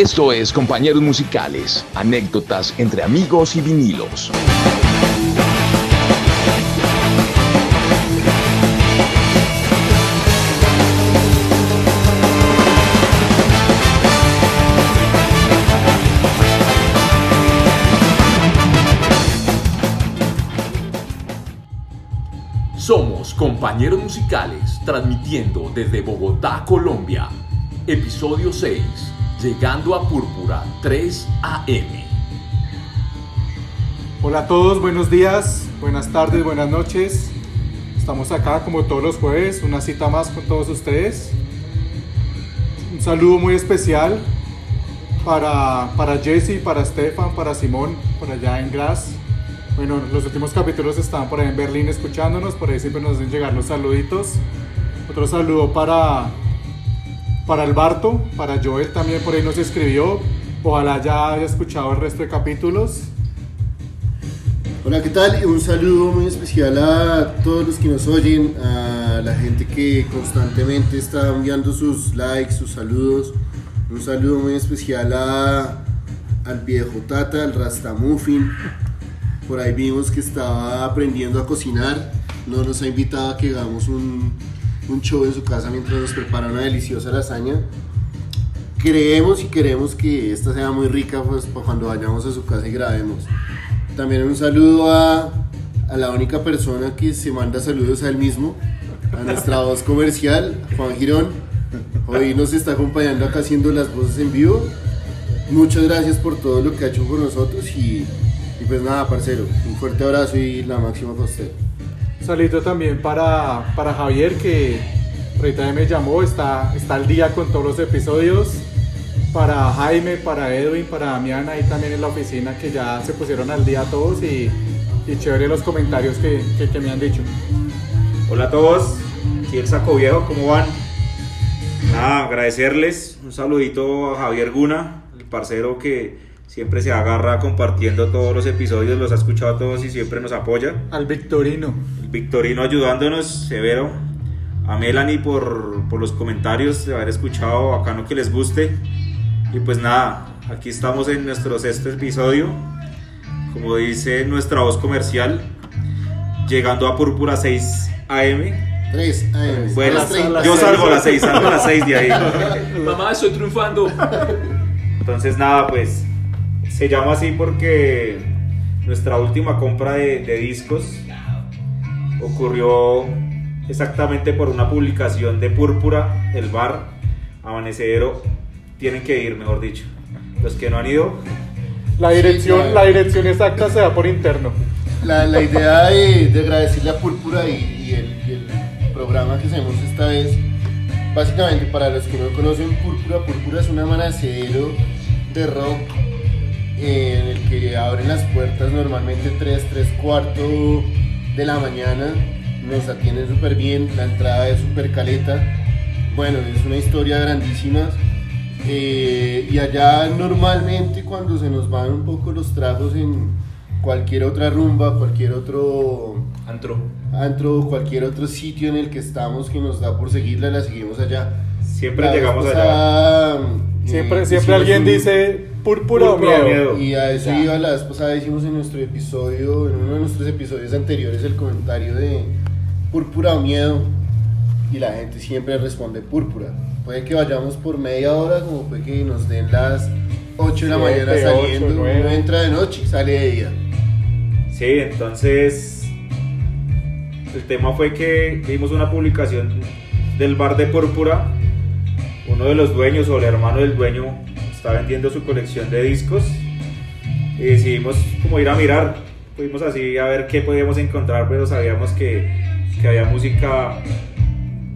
Esto es Compañeros Musicales, anécdotas entre amigos y vinilos. Somos compañeros musicales transmitiendo desde Bogotá, Colombia. Episodio 6. Llegando a Púrpura 3 AM. Hola a todos, buenos días, buenas tardes, buenas noches. Estamos acá como todos los jueves, una cita más con todos ustedes. Un saludo muy especial para, para Jesse, para Stefan, para Simón, por allá en Graz. Bueno, los últimos capítulos estaban por ahí en Berlín escuchándonos, por ahí siempre nos hacen llegar los saluditos. Otro saludo para, para Alberto, para Joel también por ahí nos escribió. Ojalá ya haya escuchado el resto de capítulos. Hola, ¿qué tal? Un saludo muy especial a todos los que nos oyen, a la gente que constantemente está enviando sus likes, sus saludos. Un saludo muy especial a, al viejo Tata, al Rastamuffin. Por ahí vimos que estaba aprendiendo a cocinar. No nos ha invitado a que hagamos un, un show en su casa mientras nos prepara una deliciosa lasaña. Creemos y queremos que esta sea muy rica pues, para cuando vayamos a su casa y grabemos. También un saludo a, a la única persona que se manda saludos a él mismo, a nuestra voz comercial, Juan Girón. Hoy nos está acompañando acá haciendo las voces en vivo. Muchas gracias por todo lo que ha hecho por nosotros y, y pues nada, parcero, un fuerte abrazo y la máxima para usted. Salito también para, para Javier que ahorita me llamó, está, está al día con todos los episodios. Para Jaime, para Edwin, para Damián ahí también en la oficina que ya se pusieron al día todos y, y chévere los comentarios que, que, que me han dicho. Hola a todos, aquí el Saco Viejo, ¿cómo van? Nada, agradecerles, un saludito a Javier Guna, el parcero que siempre se agarra compartiendo todos los episodios, los ha escuchado todos y siempre nos apoya. Al Victorino. El Victorino ayudándonos, severo. A Melanie por, por los comentarios de haber escuchado, bacano que les guste. Y pues nada, aquí estamos en nuestro sexto episodio, como dice nuestra voz comercial, llegando a Púrpura 6 AM. 3 AM. Bueno, A las tres. yo salgo a las 6, salgo a las 6 de ahí. Mamá, estoy triunfando. Entonces nada, pues se llama así porque nuestra última compra de, de discos ocurrió exactamente por una publicación de Púrpura, el bar, Amanecedero, tienen que ir, mejor dicho. Los que no han ido, La dirección, la dirección exacta se da por interno. La, la idea de, de agradecerle a Púrpura y, y el, y el programa que hacemos esta vez, básicamente para los que no conocen Púrpura, Púrpura es un amanecedero de rock en el que abren las puertas normalmente 3, 3 cuartos de la mañana, nos atienden súper bien, la entrada es súper caleta, bueno, es una historia grandísima. Eh, y allá normalmente cuando se nos van un poco los tragos en cualquier otra rumba, cualquier otro antro. antro, cualquier otro sitio en el que estamos que nos da por seguirla, la seguimos allá. Siempre La llegamos allá. Siempre, siempre alguien un- dice púrpura o miedo. miedo. Y a eso Ya. iba la vez pasada, hicimos en nuestro episodio, en uno de nuestros episodios anteriores, el comentario de púrpura o miedo. Y la gente siempre responde púrpura. Puede que vayamos por media hora, como puede que nos den las 8 de la Siete, mañana saliendo. nueve. Uno entra de noche y sale de día. Sí, entonces el tema fue que vimos una publicación del bar de Púrpura. Uno de los dueños o el hermano del dueño está vendiendo su colección de discos y decidimos como ir a mirar. Fuimos así a ver qué podíamos encontrar, pero sabíamos que, que había música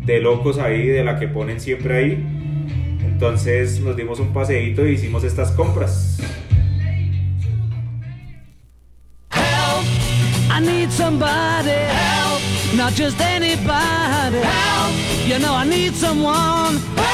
de locos ahí, de la que ponen siempre ahí. Entonces nos dimos un paseíto y hicimos estas compras. Help! I need somebody. Help! Not just anybody. Help! You know I need someone. Help!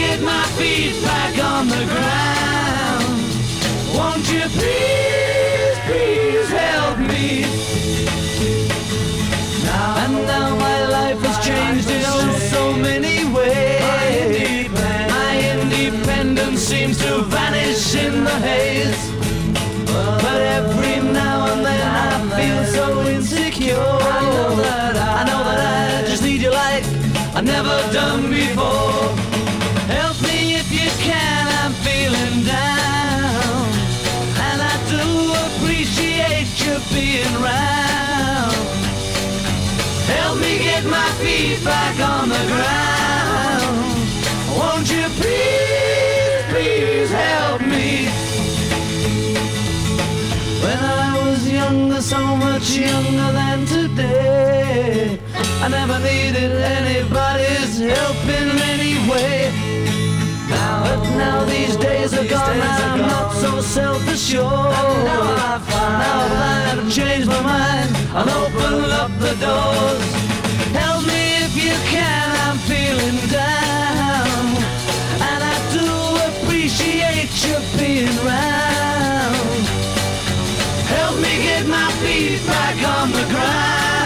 Get my feet back on the ground. Won't you please, please help me? Now, and now my life has changed in oh so many ways. My independence seems to vanish in the haze. But every now and then I feel so insecure. I know that I, know that I just need you like I've never done before. Being round. Help me get my feet back on the ground. Won't you please, please help me? When I was younger, so much younger than today, I never needed anybody's help in any way. Now, but now these days are gone, I'm not so self-assured. Now I find, now I've changed my mind, I'll open up the doors. Help me if you can, I'm feeling down. And I do appreciate you being round. Help me get my feet back on the ground.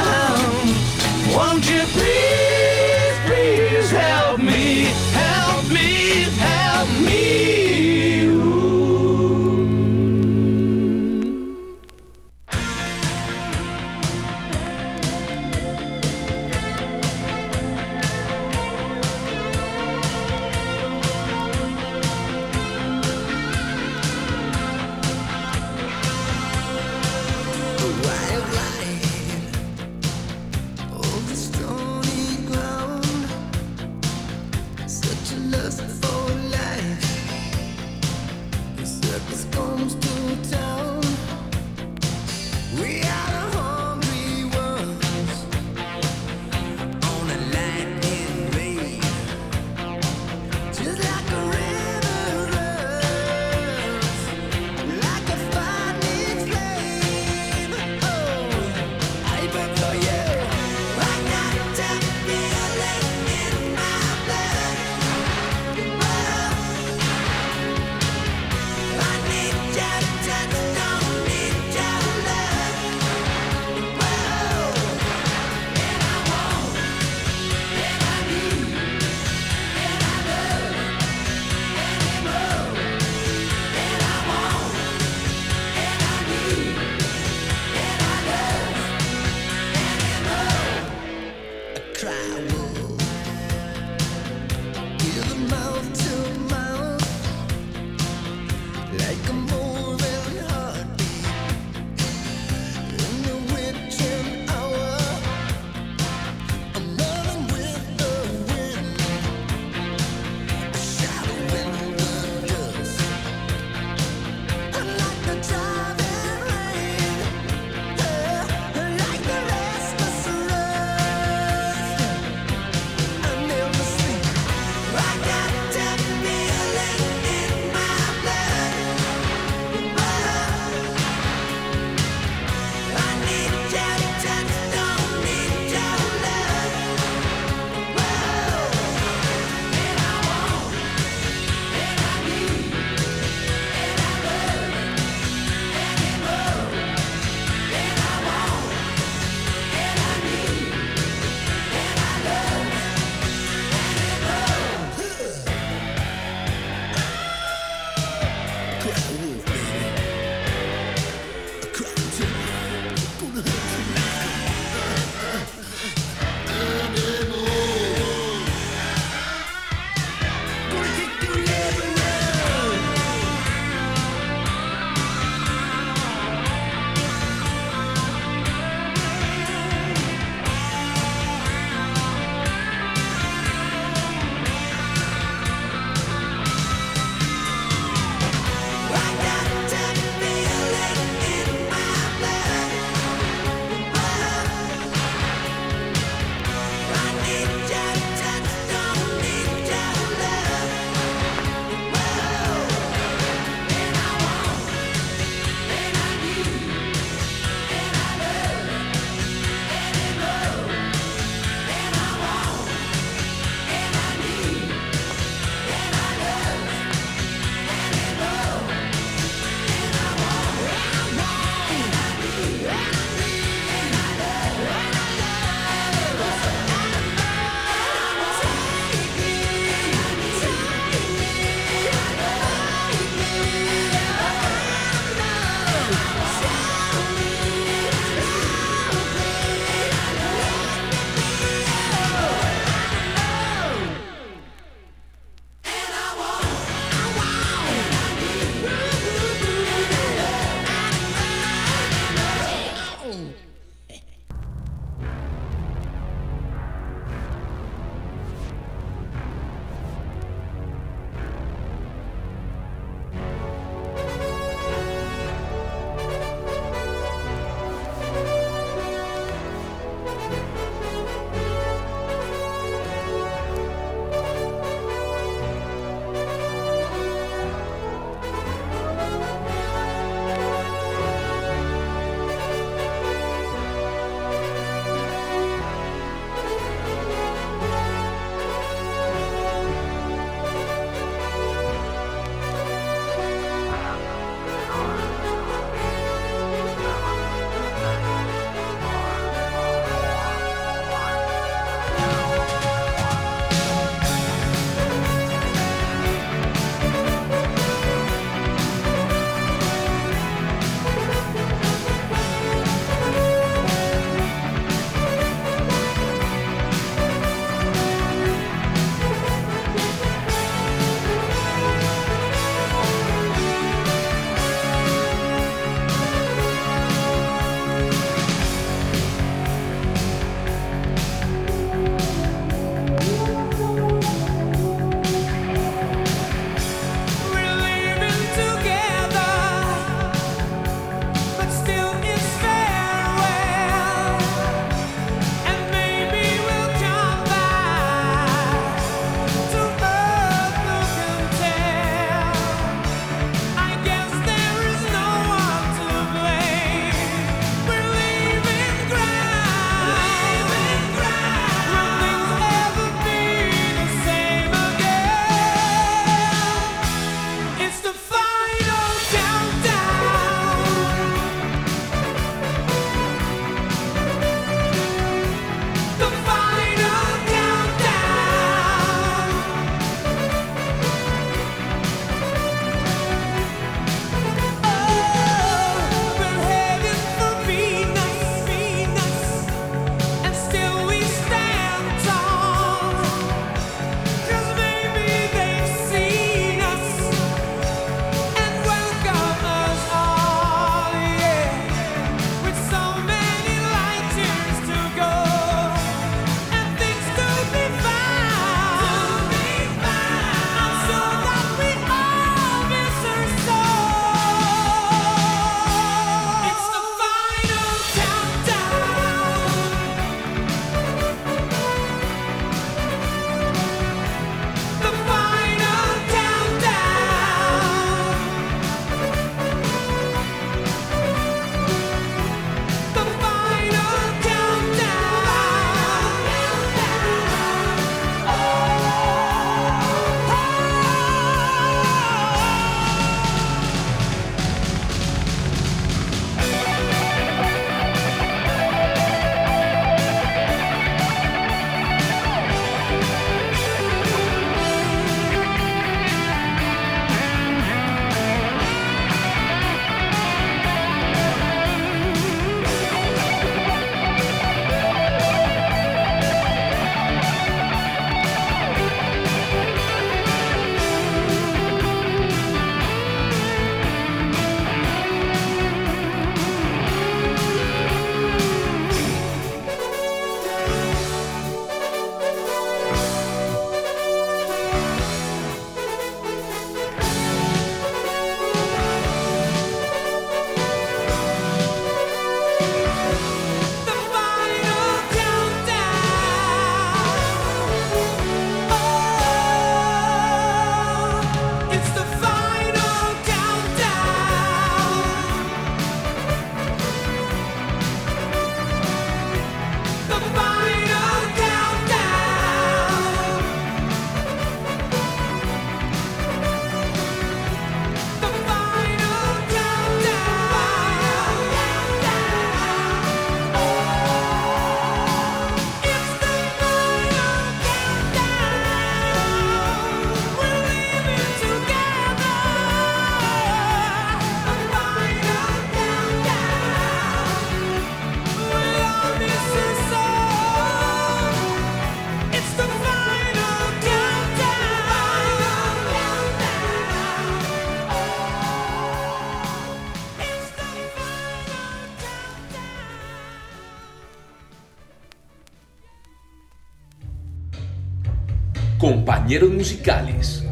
Compañeros musicales.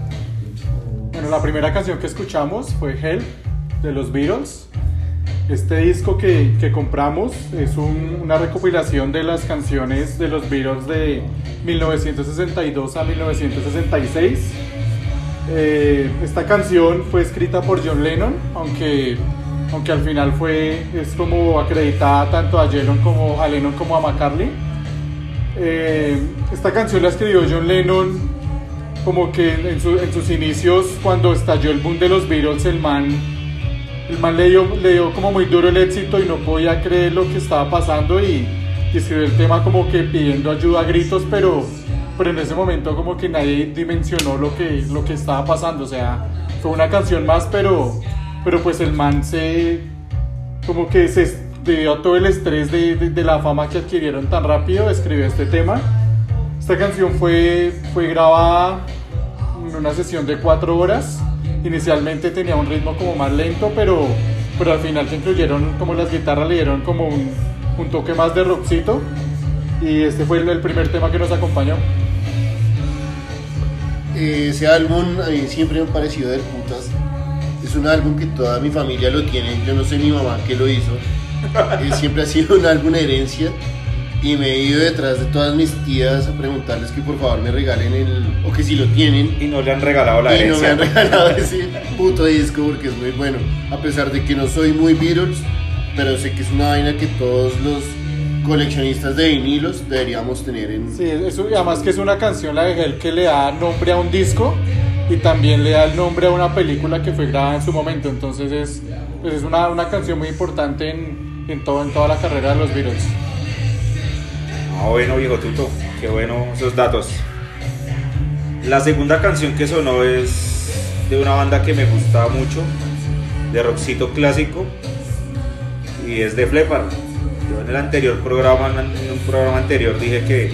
Bueno, la primera canción que escuchamos fue Help de los Beatles. Este disco que, que compramos es un- una recopilación de las canciones de los Beatles de 1962 a 1966. Eh, esta canción fue escrita por John Lennon, aunque, aunque al final fue, es como acreditada tanto a Lennon como a, Lennon como a McCartney. Eh, esta canción la escribió John Lennon como que en, su- en sus inicios, cuando estalló el boom de los Beatles, el man, el man le, dio, le dio como muy duro el éxito y no podía creer lo que estaba pasando y, y escribió el tema como que pidiendo ayuda a gritos, pero, pero en ese momento como que nadie dimensionó lo que, lo que estaba pasando, o sea, fue una canción más, pero, pero pues el man se, como que se debido a todo el estrés de, de- de la fama que adquirieron tan rápido, escribió este tema. Esta canción fue, fue grabada en una sesión de cuatro horas. Inicialmente tenía un ritmo como más lento, pero, pero al final se incluyeron como las guitarras le dieron como un, un toque más de rockcito. Y este fue el, primer tema que nos acompañó. Eh, Ese álbum a mí siempre me ha parecido del putas. Es un álbum que toda mi familia lo tiene. Yo no sé mi mamá qué lo hizo. Eh, siempre ha sido un álbum herencia. Y me he ido detrás de todas mis tías a preguntarles que por favor me regalen el. o que si lo tienen. Y no le han regalado la y no me herencia. han regalado ese puto disco porque es muy bueno. A pesar de que no soy muy Beatles, pero sé que es una vaina que todos los coleccionistas de vinilos deberíamos tener en. Sí, eso, y además que es una canción la de Hell que le da nombre a un disco y también le da el nombre a una película que fue grabada en su momento. Entonces es, pues es una, una canción muy importante en, en, todo, en toda la carrera de los Beatles. Ah, bueno, viejo tuto, qué bueno esos datos. La segunda canción que sonó es de una banda que me gusta mucho, de rockcito clásico, y es de Flepar. Yo en el anterior programa, en un programa anterior dije que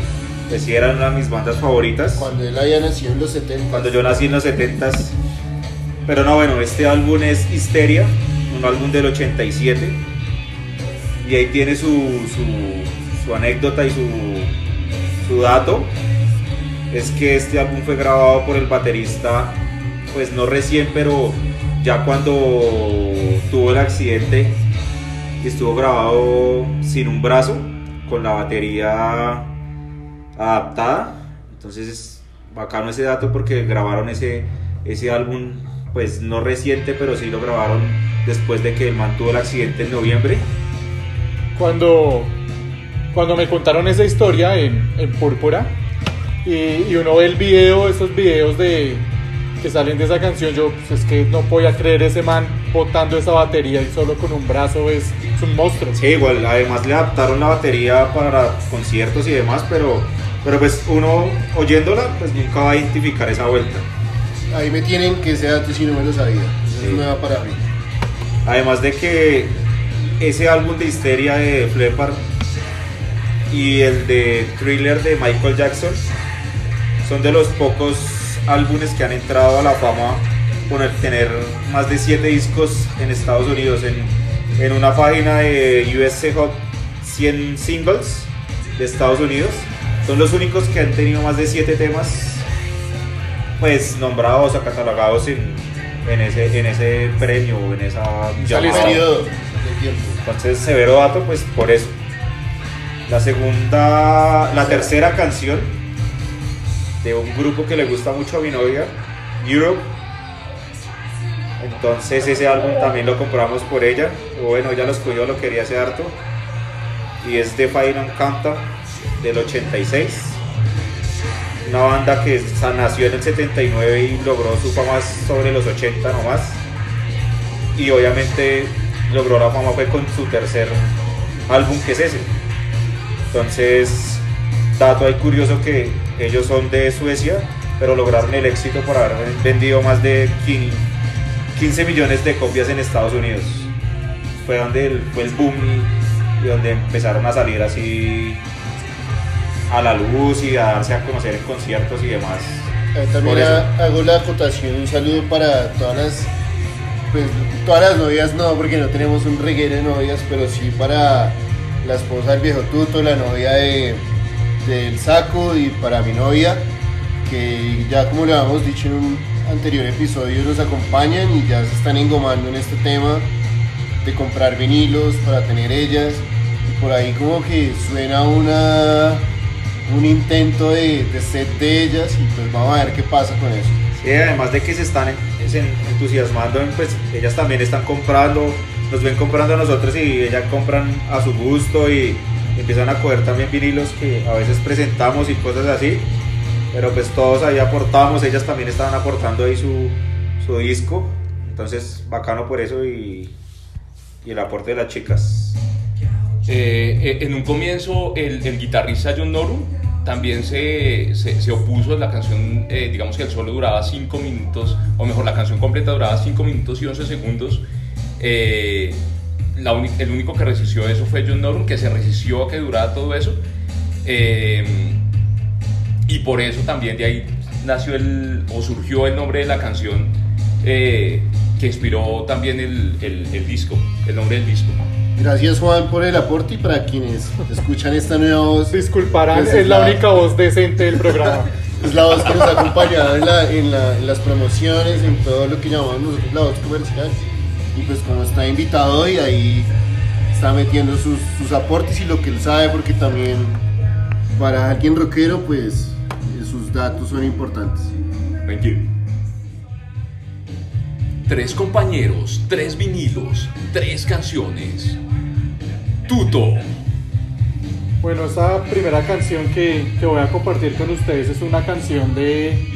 pues, sí eran una de mis bandas favoritas. Cuando él había nacido en los 70. Cuando yo nací en los 70s. Pero no, bueno, este álbum es Histeria, un álbum del 87. Y ahí tiene su, su, su anécdota y su, su dato. Es que este álbum fue grabado por el baterista, pues no recién, pero ya cuando tuvo el accidente estuvo grabado sin un brazo, con la batería adaptada. Entonces es bacano ese dato porque grabaron ese, ese álbum, pues no reciente, pero sí lo grabaron después de que el el accidente en noviembre. Cuando, cuando me contaron esa historia en, en Púrpura y, y uno ve el video, esos videos de, que salen de esa canción, yo pues, es que no podía creer ese man botando esa batería y solo con un brazo es, es un monstruo. Sí, igual, además le adaptaron la batería para conciertos y demás, pero, pero pues uno oyéndola, pues nunca va a identificar esa vuelta. Ahí me tienen que ese dato si no me lo sabía. Eso Sí. es nueva para mí. Además de que ese álbum de Histeria de Flepar y el de Thriller de Michael Jackson son de los pocos álbumes que han entrado a la fama por tener más de 7 discos en Estados Unidos. En, en una página de US Hot 100 Singles de Estados Unidos, son los únicos que han tenido más de 7 temas pues nombrados o catalogados en, en ese, en ese premio, en esa llamada. Entonces, severo dato, pues por eso. La segunda, la tercera canción de un grupo que le gusta mucho a mi novia, Europe. Entonces ese álbum también lo compramos por ella. Bueno, ella lo escogió, lo quería hacer harto. Y es de Fire Canta del 86. Una banda que nació en el 79 y logró su fama sobre los 80 nomás. Y obviamente logró la fama fue con su tercer álbum que es ese. Entonces, dato ahí curioso que ellos son de Suecia, pero lograron el éxito por haber vendido más de 15 15 millones de copias en Estados Unidos. Fue donde el, fue el boom y, donde empezaron a salir así a la luz y a darse a conocer en conciertos y demás. Eh, También hago la acotación, un saludo para todas las, pues, todas las novias, no, porque no tenemos un reguero de novias, pero sí para la esposa del viejo Tuto, la novia de, del Saco y para mi novia, que ya como le habíamos dicho en un anterior episodio nos acompañan y ya se están engomando en este tema de comprar vinilos para tener ellas y por ahí como que suena una un intento de, de set de ellas y pues vamos a ver qué pasa con eso. Sí, además de que se están entusiasmando, pues ellas también están comprando, nos ven comprando a nosotros y ellas compran a su gusto y empiezan a coger también vinilos que a veces presentamos y cosas así. Pero pues todos ahí aportamos, ellas también estaban aportando ahí su, su disco. Entonces, bacano por eso y, y el aporte de las chicas. Eh, eh, en un comienzo, el, el guitarrista John Norum también se, se, se opuso la canción, eh, digamos que el solo duraba 5 minutos, o mejor, la canción completa duraba 5 minutos y 11 segundos. Eh, la el único que resistió eso fue John Norum, que se resistió a que durara todo eso. Eh, y por eso también de ahí nació el, o surgió el nombre de la canción eh, que inspiró también el, el, el disco, el nombre del disco. Gracias Juan por el aporte y para quienes escuchan esta nueva voz. Disculparán, pues, es la única voz decente del programa. Es la voz que nos ha acompañado en, la- en la- en las promociones, en todo lo que llamamos nosotros la voz comercial. Y pues como está invitado hoy, ahí está metiendo sus, sus aportes y lo que él sabe, porque también para alguien rockero, pues sus datos son importantes. Thank you. Tres compañeros, tres vinilos, tres canciones. Tuto. Bueno, esta primera canción que, que voy a compartir con ustedes es una canción de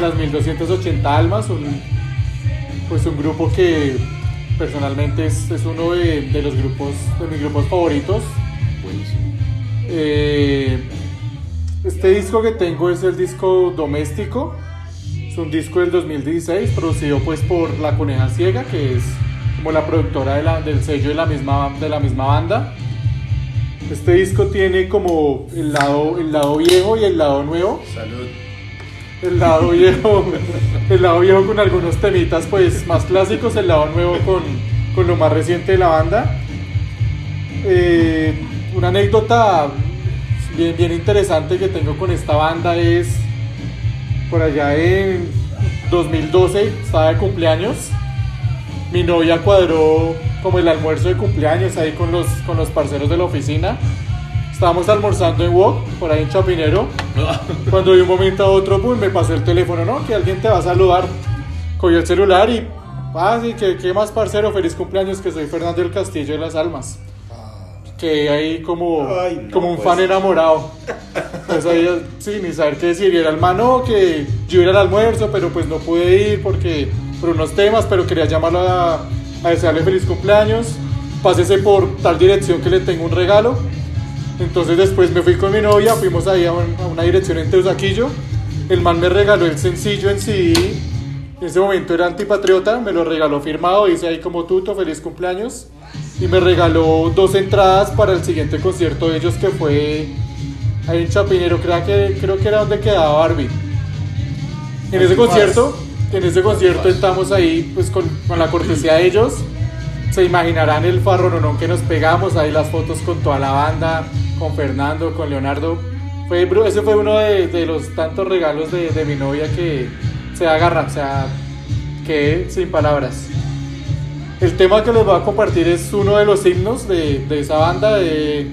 las 1280 Almas, un, pues un grupo que personalmente es, es uno de, de los grupos, de mis grupos favoritos. Eh, este disco que tengo es el disco Doméstico, es un disco del 2016 producido pues por La Coneja Ciega, que es como la productora de la- del sello de la misma, de la misma banda. Este disco tiene como el lado, el lado viejo y el lado nuevo. Salud. El lado viejo, el lado viejo con algunos temitas pues más clásicos, el lado nuevo con, con lo más reciente de la banda. Eh, una anécdota bien, bien interesante que tengo con esta banda es por allá en 2012, estaba de cumpleaños. Mi novia cuadró como el almuerzo de cumpleaños ahí con los, con los parceros de la oficina. Estábamos almorzando en Wok, por ahí en Chapinero. Cuando de un momento a otro, pues, me pasó el teléfono, ¿no? Que alguien te va a saludar. Cogí el celular y, ah, sí, que qué más parcero, feliz cumpleaños, que soy Fernando del Castillo de las Almas. Que ahí como, Ay, no, como un pues. fan enamorado. Pues ahí, sí, ni saber qué decir. Y era el mano que yo iba al almuerzo, pero pues no pude ir porque por unos temas, pero quería llamarlo a, a desearle feliz cumpleaños. Pásese por tal dirección que le tengo un regalo. Entonces después me fui con mi novia, fuimos ahí a, un- a una dirección en Teusaquillo. El man me regaló el sencillo en CD. En ese momento era antipatriota, me lo regaló firmado, dice ahí como tuto, feliz cumpleaños. Y me regaló dos entradas para el siguiente concierto de ellos que fue ahí en Chapinero, creo que, creo que era donde quedaba Barbie. En ese concierto, en ese concierto estamos ahí pues con, con la cortesía de ellos. Se imaginarán el farrononón que nos pegamos, ahí las fotos con toda la banda, con Fernando, con Leonardo. Ese fue uno de, los tantos regalos de, mi novia que se agarra, o sea, que sin palabras. El tema que les voy a compartir es uno de los himnos de, de esa banda, de-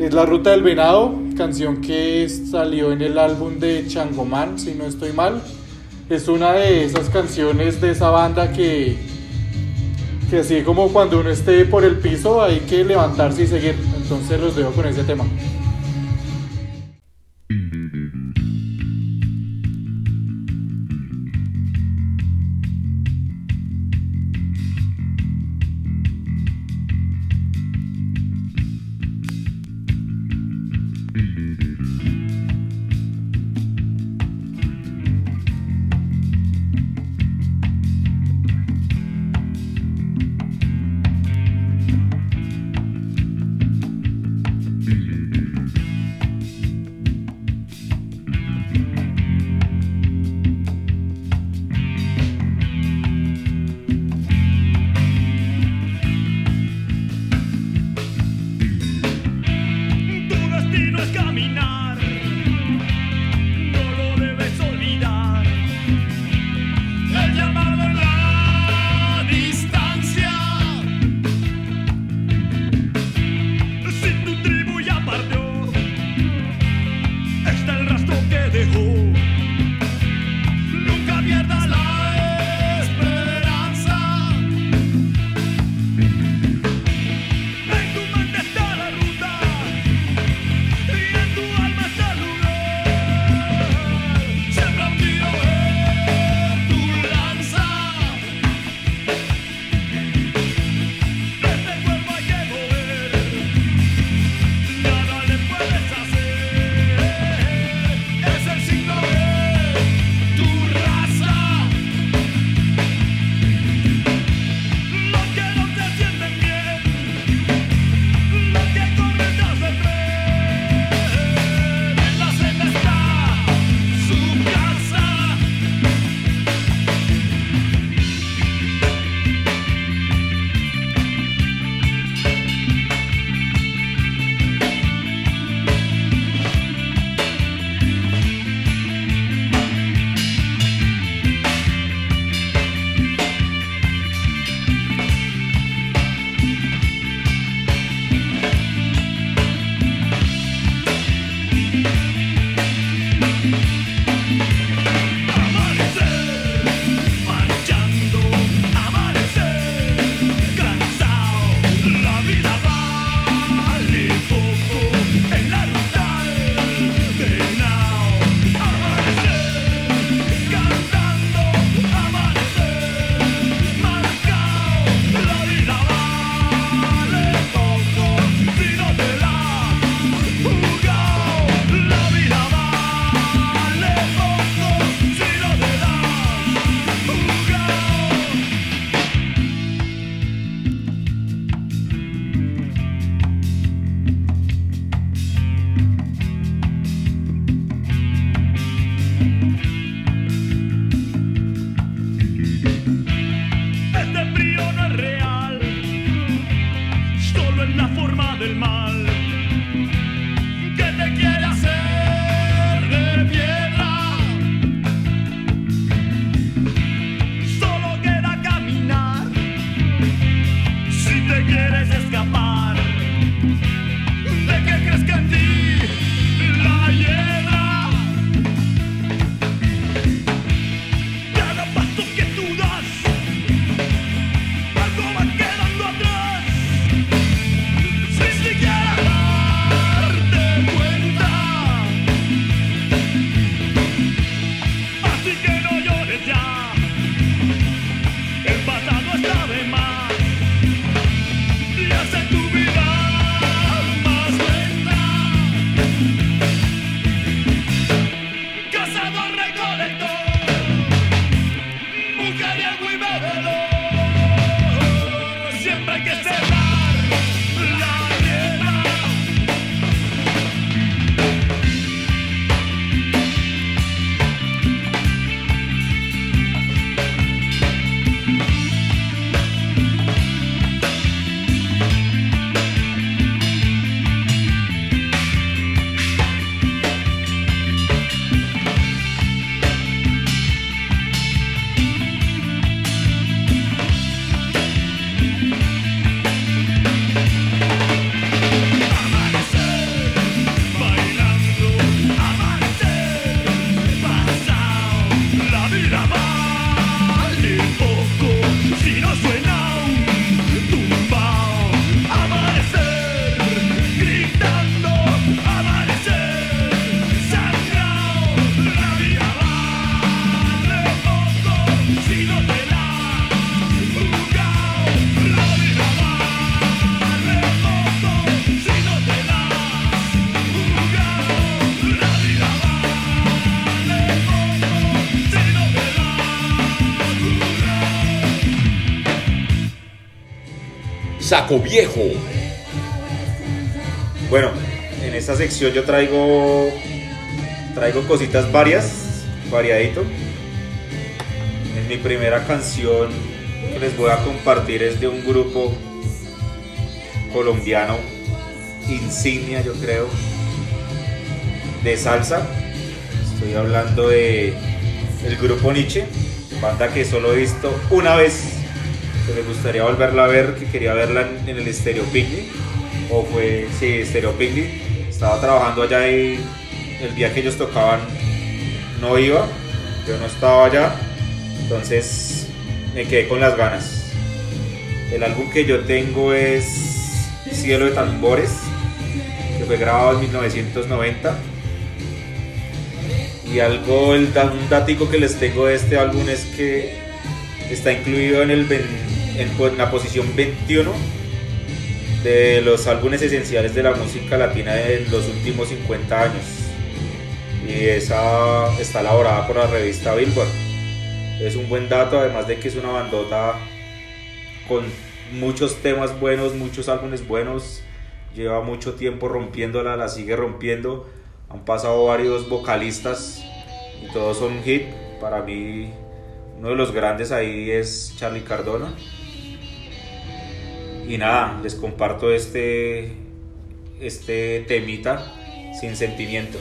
es La Ruta del Venado, canción que salió en el álbum de Changomán, si no estoy mal. Es una de esas canciones de esa banda que, que así como cuando uno esté por el piso hay que levantarse y seguir. Entonces los dejo con ese tema. Saco Viejo. Bueno, en esta sección yo traigo traigo cositas varias, variadito. En mi primera canción que les voy a compartir es de un grupo colombiano insignia, yo creo, de salsa. Estoy hablando de el grupo Nietzsche, banda que solo he visto una vez. Que me gustaría volverla a ver, que quería verla en, el Stereo Picnic. O fue, sí, Stereo Picnic. Estaba trabajando allá y el día que ellos tocaban no iba. Yo no estaba allá. Entonces me quedé con las ganas. El álbum que yo tengo es Cielo de Tambores, que fue grabado en 1990. Y algo, un datico que les tengo de este álbum es que está incluido en, el, en, la posición 21 de los álbumes esenciales de la música latina de los últimos 50 años. Y esa está elaborada por la revista Billboard. Es un buen dato, además de que es una bandota con muchos temas buenos, muchos álbumes buenos. Lleva mucho tiempo rompiéndola, la sigue rompiendo. Han pasado varios vocalistas y todos son hit. Para mí, uno de los grandes ahí es Charlie Cardona. Y nada, les comparto este, este temita sin sentimiento.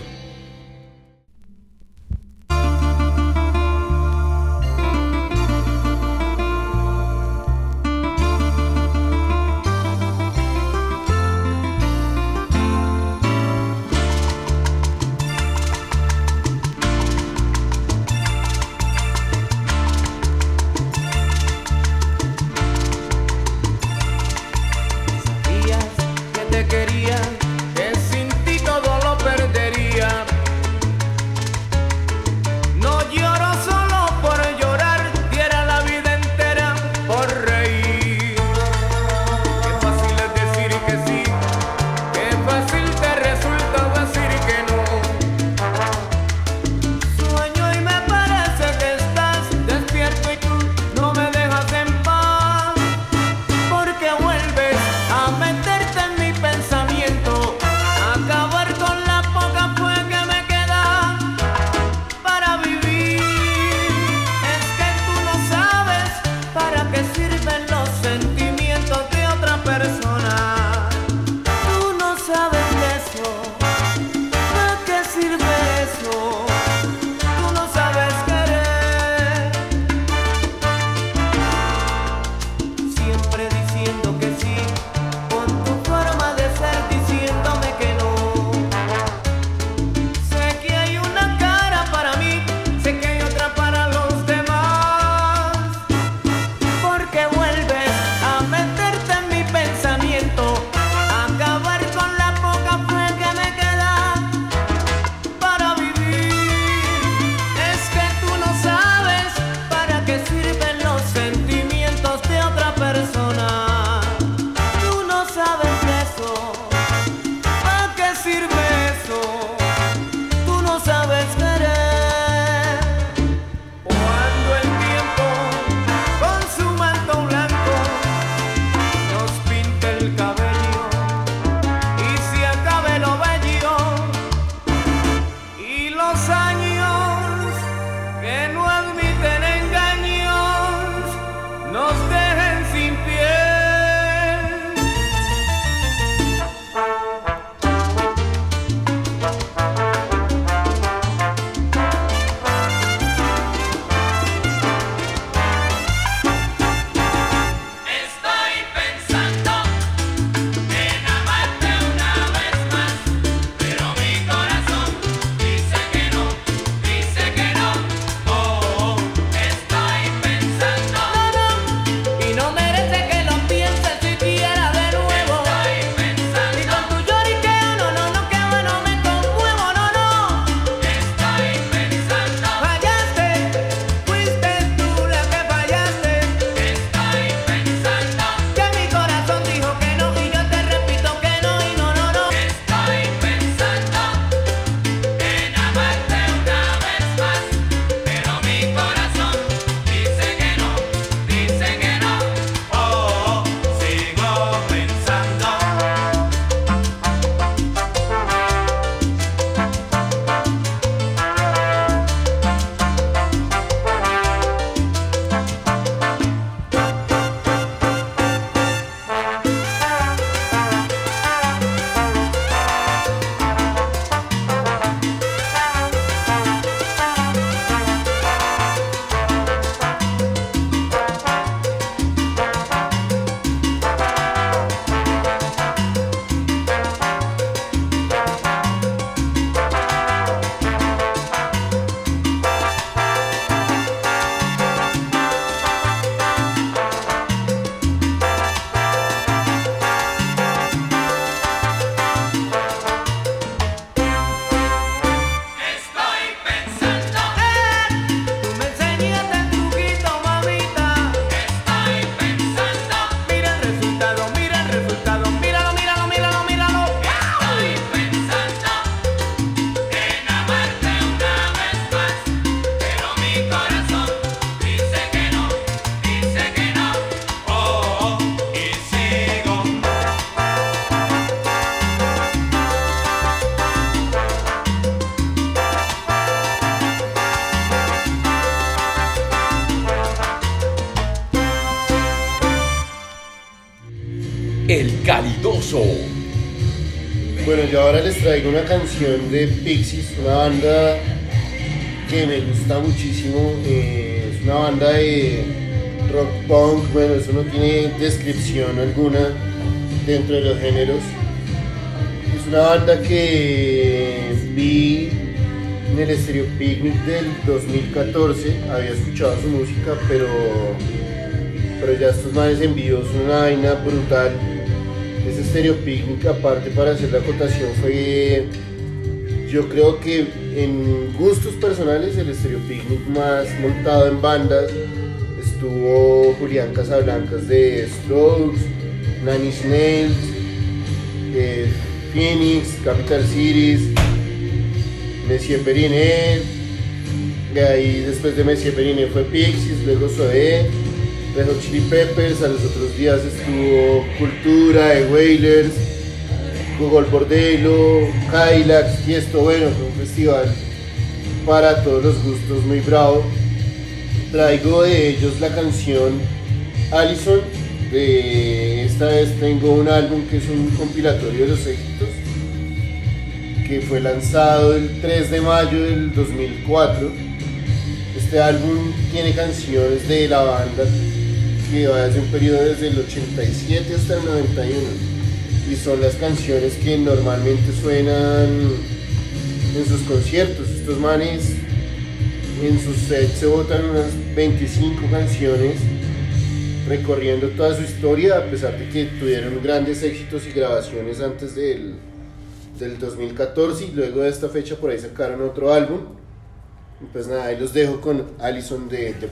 Calidoso. Bueno, yo ahora les traigo una canción de Pixies, una banda que me gusta muchísimo. eh, es una banda de rock punk, bueno, eso no tiene descripción alguna dentro de los géneros. Es una banda que vi en el Stereo Picnic del 2014. Había escuchado su música, pero, pero ya estos manes en vivo son una vaina brutal. Ese Stereo Picnic, aparte para hacer la acotación, fue yo creo que en gustos personales el Stereo Picnic más montado en bandas estuvo Julián Casablancas de Strokes, Nanny Snails, eh, Phoenix, Capital Cities, Messier Periné, de ahí después de Messier Periné fue Pixies, luego Zoé, Red Hot Chili Peppers, a los otros días estuvo Cultura, The Wailers, Google Bordelo, Kylax y esto, bueno, fue un festival para todos los gustos muy bravo. Traigo de ellos la canción Allison. De esta vez tengo un álbum que es un compilatorio de los éxitos que fue lanzado el 3 de mayo del 2004. Este álbum tiene canciones de la banda que va desde un periodo desde el 87 hasta el 91 y son las canciones que normalmente suenan en sus conciertos. Estos manes en sus sets se botan unas 25 canciones recorriendo toda su historia a pesar de que tuvieron grandes éxitos y grabaciones antes del, del 2014 y luego de esta fecha por ahí sacaron otro álbum. Pues nada, ahí los dejo con Allison de The.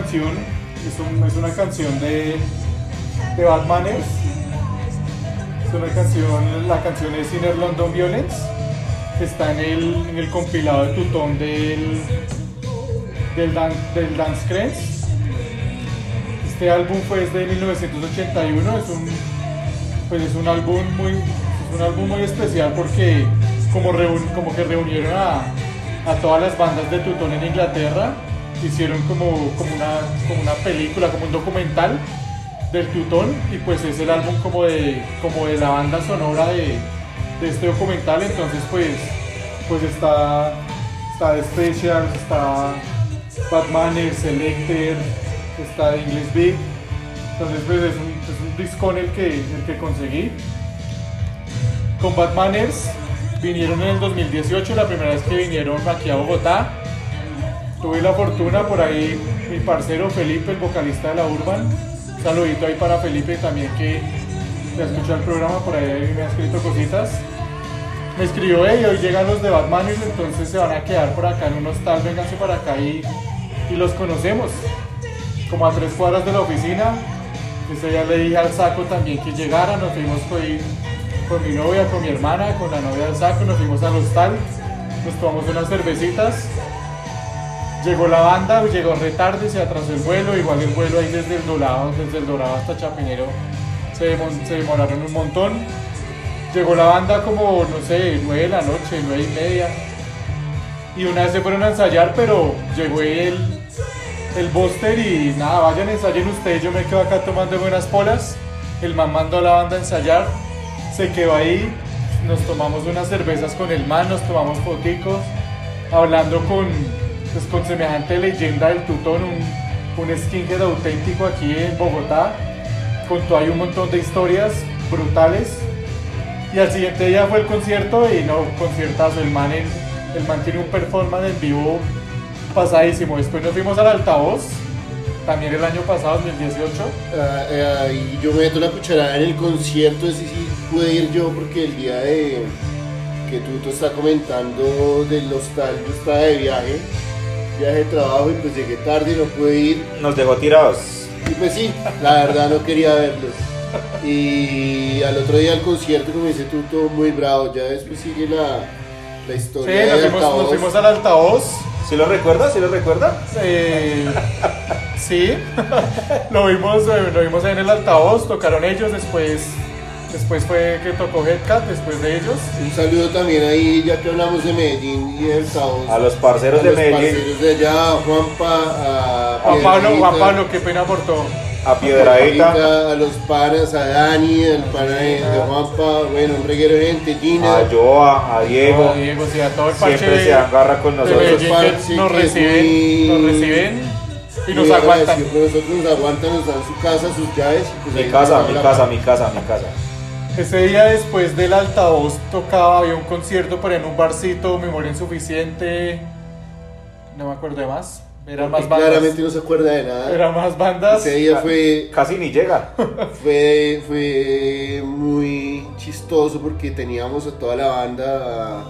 Canción es, un- es una canción de, de Batmaners. Es una canción, la canción es Inner London Violence, que está en el, en el compilado de Tutón del, del, Dan- del Dance Craze. Este álbum fue desde 1981, es un, pues es un álbum muy, es un álbum muy especial porque como, reun- como que reunieron a, a todas las bandas de Tutón en Inglaterra, hicieron como, como, una, como una película, como un documental del Tutón y pues es el álbum como de, como de la banda sonora de, este documental, entonces pues, pues está, está Specials, está Batman, Selector, está English Big, entonces pues es un, es un discón el que, el que conseguí. Con Batmaners vinieron en el 2018, la primera vez que vinieron aquí a Bogotá. Tuve la fortuna por ahí, mi parcero Felipe, el vocalista de la Urban. Saludito ahí para Felipe también que que escucha el programa, por ahí me ha escrito cositas. Me escribió, hey, hoy llegan los de Batmaners, entonces se van a quedar por acá en un hostal, vénganse para acá y, y los conocemos. Como a tres cuadras de la oficina. Ese día le dije al saco también que llegara, nos fuimos con, con mi novia, con mi hermana, con la novia del saco, nos fuimos al hostal, nos tomamos unas cervecitas. Llegó la banda, llegó retarde, se atrasó el vuelo, igual el vuelo ahí desde el Dorado, desde el Dorado hasta Chapinero, se demoraron un montón. Llegó la banda como, no sé, 9 de la noche, 9 y media. Y una vez se fueron a ensayar, pero llegó el, el Buster y nada, vayan, ensayen ustedes, yo me quedo acá tomando buenas polas. El man mandó a la banda a ensayar, se quedó ahí, nos tomamos unas cervezas con el man, nos tomamos foticos, hablando con, pues, con semejante leyenda del Tutón, un, un skinhead auténtico aquí en Bogotá. Contó ahí un montón de historias brutales. Y al siguiente día fue el concierto y no, conciertazo, el man, en- el man tiene un performance en vivo pasadísimo. Después nos fuimos al altavoz, también el año pasado, 2018. Ah, eh, y yo meto la cucharada en el concierto, ese sí pude ir yo porque el día de que Tuto está comentando del hostal, yo estaba de viaje, viaje de trabajo y pues llegué tarde y no pude ir. Nos dejó tirados. Y pues sí, la verdad no quería verlos. Y al otro día al concierto, como dice Tuto, muy bravo. Ya después sigue la, la Sí, historia nos del fuimos, nos fuimos al altavoz. ¿Sí lo recuerda? ¿Sí lo recuerda? Eh, sí, lo vimos, eh, lo vimos en el altavoz, tocaron ellos, después, después fue que tocó Headcat, después de ellos. Un saludo también ahí, ya que hablamos de Medellín y del altavoz. A los parceros a de los Medellín. parceros de allá, a Juanpa, a Juan Pablo, Juan Pablo, qué pena por todo. A Piedradita. a los panas, a Dani, al pana de, Juanpa, bueno, un reguero de gente, Gina. A Joa, a Diego. A Diego, sí, a todo el parche Siempre se agarra con nosotros. Medellín nos reciben, muy- nos reciben y nos aguantan. nosotros, nos aguantan, nos dan su casa, sus llaves. pues Mi casa, mi casa, mi casa, mi casa. Ese día después del altavoz tocaba, había un concierto, pero en un barcito, memoria insuficiente, no me acuerdo de más, eran más bandas. Claramente no se acuerda de nada. Eran más bandas. Ese día fue, Casi ni llega. fue, fue muy chistoso porque teníamos a toda la banda.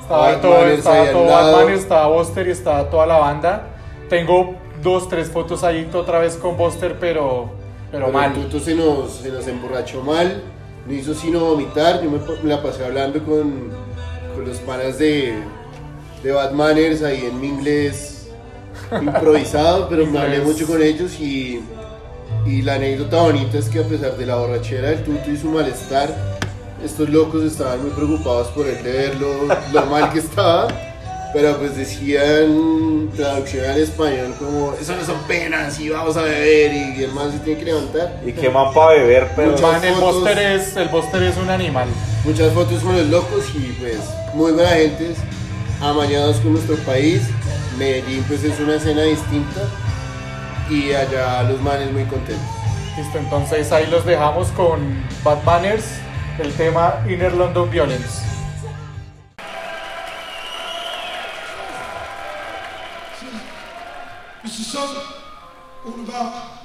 Estaba Batman todo, estaba todo. Batman, estaba Buster y estaba toda la banda. Tengo dos, tres fotos ahí otra vez con Buster, pero, pero Pero mal. Tuto se nos, se nos emborrachó mal, no hizo sino vomitar. Yo me, la pasé hablando con, con los panas de, de Batmaners ahí en mi inglés improvisado, pero me hablé mucho con ellos y, y la anécdota bonita es que a pesar de la borrachera del Tuto y su malestar, estos locos estaban muy preocupados por él de ver lo, lo mal que estaba. Pero pues decían traducción al español como eso no son penas y vamos a beber y, el man se tiene que levantar. Y qué man para beber, pero. Man, el fotos. Buster es, el Buster es un animal. Muchas fotos con los locos y pues muy buena gente, amañados con nuestro país. Medellín pues es una escena distinta y allá los manes muy contentos. Listo, entonces ahí los dejamos con Batmaners, el tema Inner London Violence. It's a song all about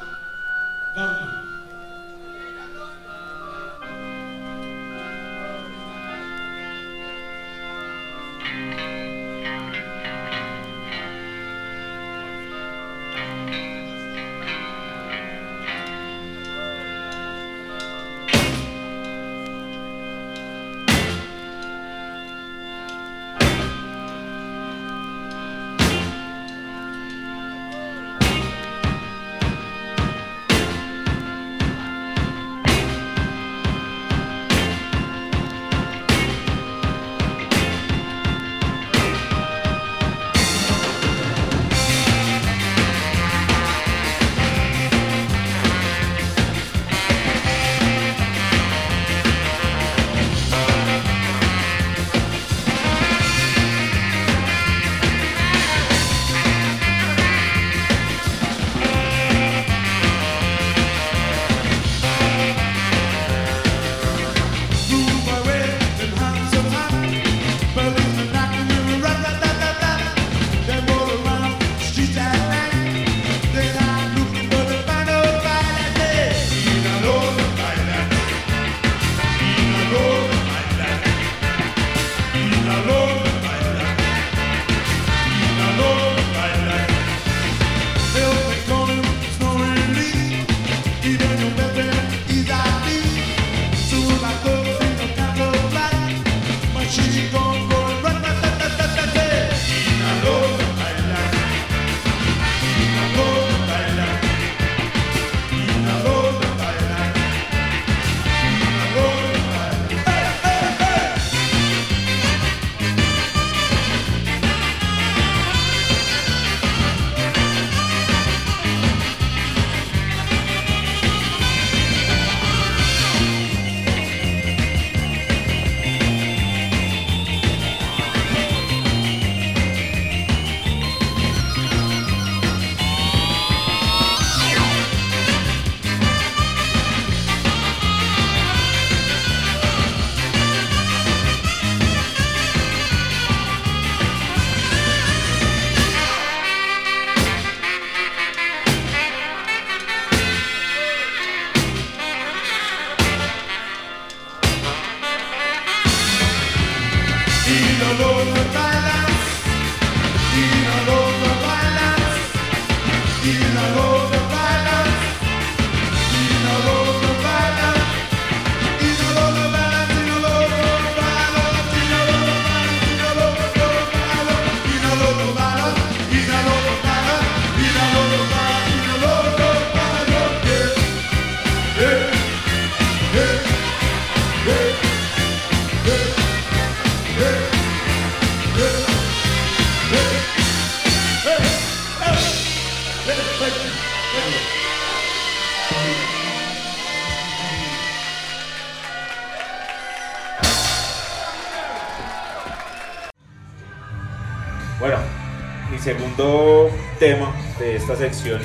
mi segundo tema de esta sección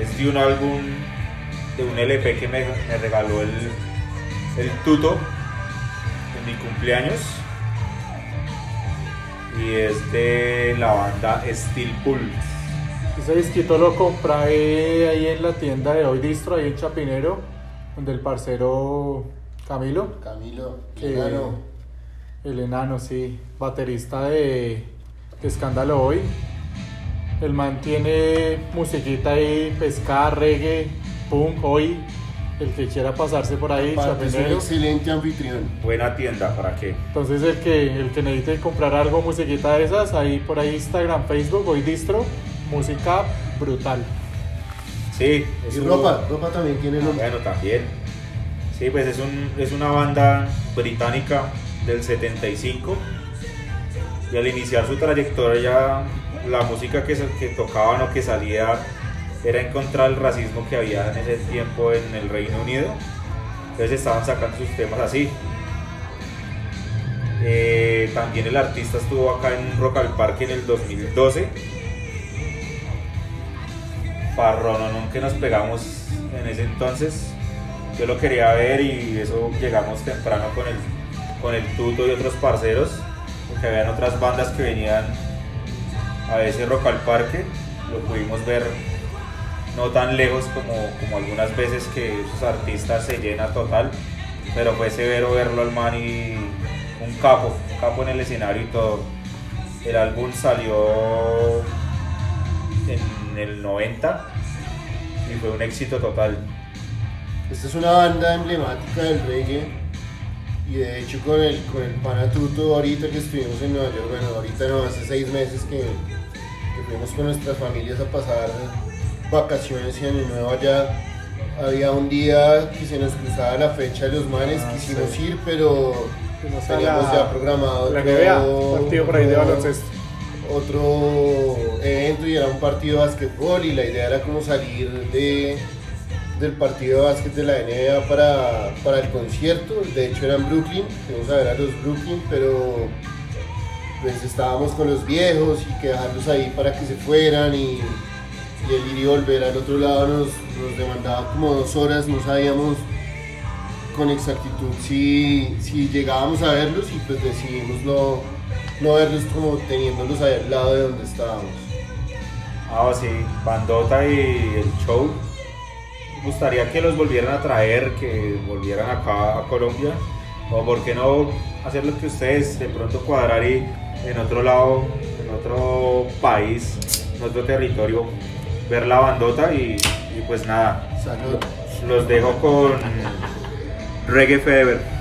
es de un álbum, de un LP que me, me regaló el, el Tuto en mi cumpleaños. Y es de la banda Steel Pulse. Ese disquito lo compré ahí en la tienda de Hoy Distro, ahí en Chapinero, donde el parcero Camilo, Camilo, que- enano. el enano, sí, baterista de Escándalo Hoy. El man tiene musiquita ahí, pesca, reggae, punk, hoy. El que quiera pasarse por ahí, Aparte, es un excelente anfitrión. Buena tienda, ¿para qué? Entonces el que, el que necesite comprar algo, musiquita de esas, ahí por ahí Instagram, Facebook, Hoy Distro, música brutal. Sí, es Y un- ropa, ropa también tiene Ah. Bueno, también. Sí, pues es, un, es una banda británica del 75. Y al iniciar su trayectoria, la música que, tocaban o que salía era en contra del racismo que había en ese tiempo en el Reino Unido. Entonces estaban sacando sus temas así. Eh, también el artista estuvo acá en Rock al Parque en el 2012 parrononón que nos pegamos en ese entonces. Yo lo quería ver y eso llegamos temprano con el, con el Tuto y otros parceros, porque habían otras bandas que venían a veces rock al parque, lo pudimos ver no tan lejos como, como algunas veces que esos artistas se llena total, pero fue severo verlo al man y un capo, un capo en el escenario y todo. El álbum salió en el 90 y fue un éxito total. Esta es una banda emblemática del reggae y de hecho con el, con el Panatuto ahorita que estuvimos en Nueva York, bueno ahorita no, hace seis meses que, que fuimos con nuestras familias a pasar vacaciones y año nuevo allá, había un día que se nos cruzaba la fecha de los manes, Ah, quisimos sí. ir pero a teníamos ya programado la otro- NBA, partido por ahí de otro- baloncesto. otro evento y era un partido de básquetbol y la idea era como salir de, del partido de básquet de la NBA para, para el concierto, de hecho era en Brooklyn, fuimos a ver a los Brooklyn, pero pues estábamos con los viejos y que dejarlos ahí para que se fueran y, y el ir y volver al otro lado nos, nos demandaba como dos horas, no sabíamos con exactitud si, si llegábamos a verlos y pues decidimos no, no verlos como teniéndolos ahí al lado de donde estábamos. Ah, sí, Bandota y el show. Me gustaría que los volvieran a traer, que volvieran acá a Colombia. O por qué no hacer lo que ustedes, de pronto cuadrar y en otro lado, en otro país, en otro territorio, ver la bandota y, y pues nada. Salud. Los dejo con Reggae Fever.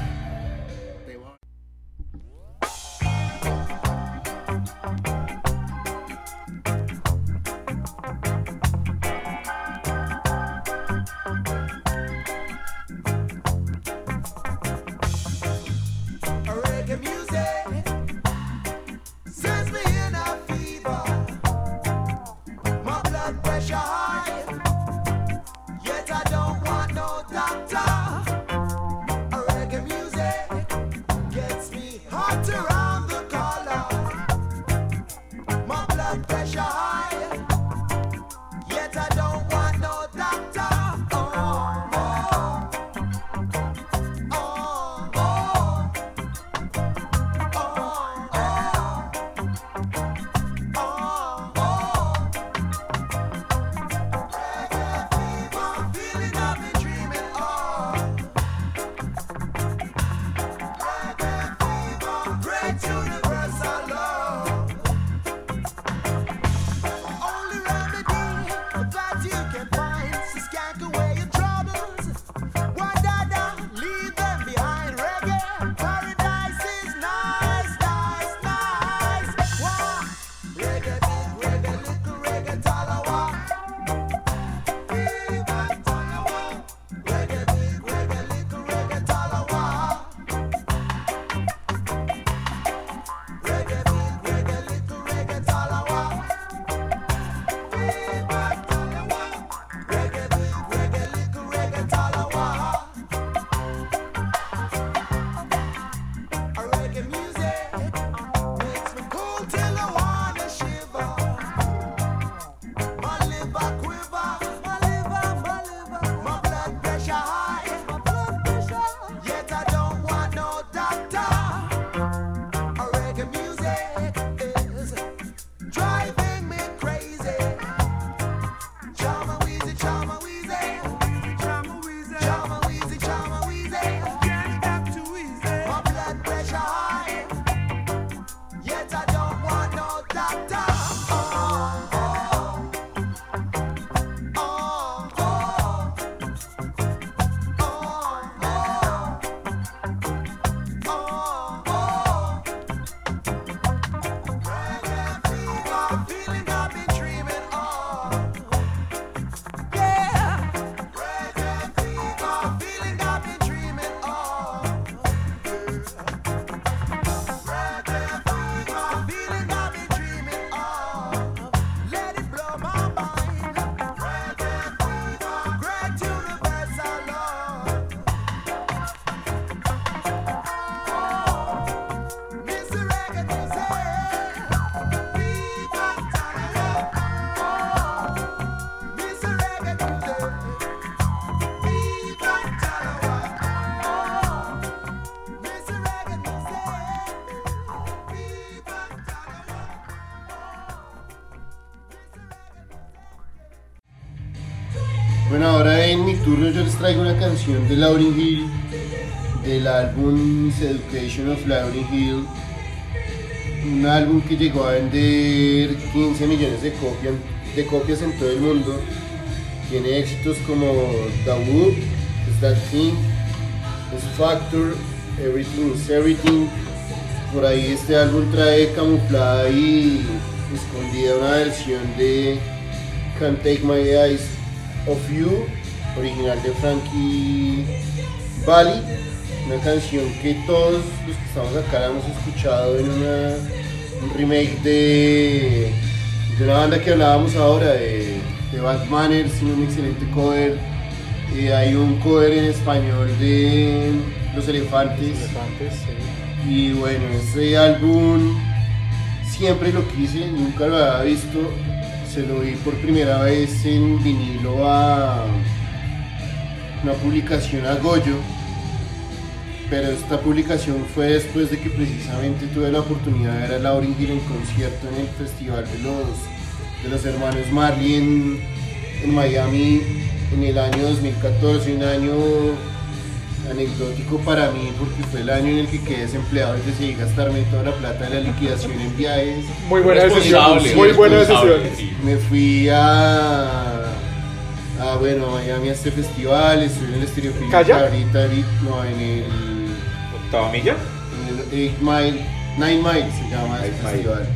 De Lauryn Hill del álbum Seducation of Lauryn Hill. Un álbum que llegó a vender 15 millones de copias, de copias en todo el mundo. Tiene éxitos como The Wood, That Thing, Is Factor, Everything is Everything. Por ahí este álbum trae camuflada y escondida una versión de Can't Take My Eyes of You, original de Frankie Valli, una canción que todos los que estamos acá hemos escuchado en una, un remake de, de una banda que hablábamos ahora, de, de Bad Manners, un excelente cover. Eh, hay un cover en español de Los Elefantes. Y bueno, ese álbum siempre lo quise, nunca lo había visto. Se lo vi por primera vez en vinilo a una publicación a Goyo. Pero esta publicación fue después de que precisamente tuve la oportunidad de ver a Lauryn Hill en concierto en el festival de los, de los hermanos Marley en, en Miami en el año 2014, un año anecdótico para mí porque fue el año en el que quedé desempleado y decidí gastarme toda la plata de la liquidación en viajes. Muy buena decisión. Muy buena decisión. Me fui a, a bueno, Miami a este festival, estuve en el Estéreo Picnic ¿Calla? ahorita, ahorita, no, en el, Octava milla. en el Eight Mile, Nine Miles se llama Nine Mile. festival.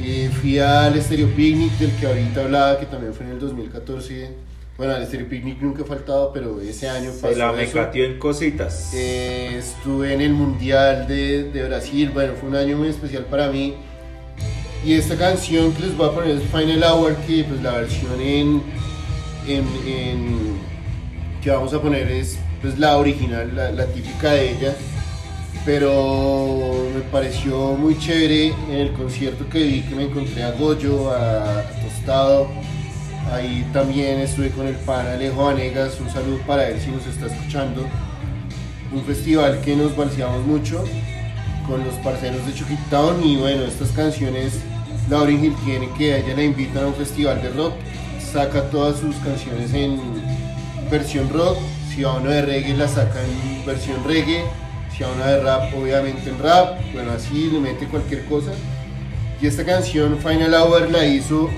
Y fui al Estéreo Picnic del que ahorita hablaba, que también fue en el 2014. Bueno, al Estéreo Picnic nunca he faltado, pero ese año Se pasó la me eso. cateó en cositas. Eh, estuve en el Mundial de, de Brasil, bueno, fue un año muy especial para mí. Y esta canción que les voy a poner es Final Hour, que pues la versión en, que vamos a poner es pues la original, la, típica de ella. Pero me pareció muy chévere en el concierto que vi que me encontré a Goyo, a, Tostado. Ahí también estuve con el pan Alejo Vanegas, un saludo para él si nos está escuchando un festival que nos balseamos mucho con los parceros de Chucky Town y bueno, estas canciones Lauryn Hill tiene que ella la invitan a un festival de rock, saca todas sus canciones en versión rock, si a uno de reggae la saca en versión reggae, si a uno de rap obviamente en rap, bueno así le mete cualquier cosa. Y esta canción Final Hour la hizo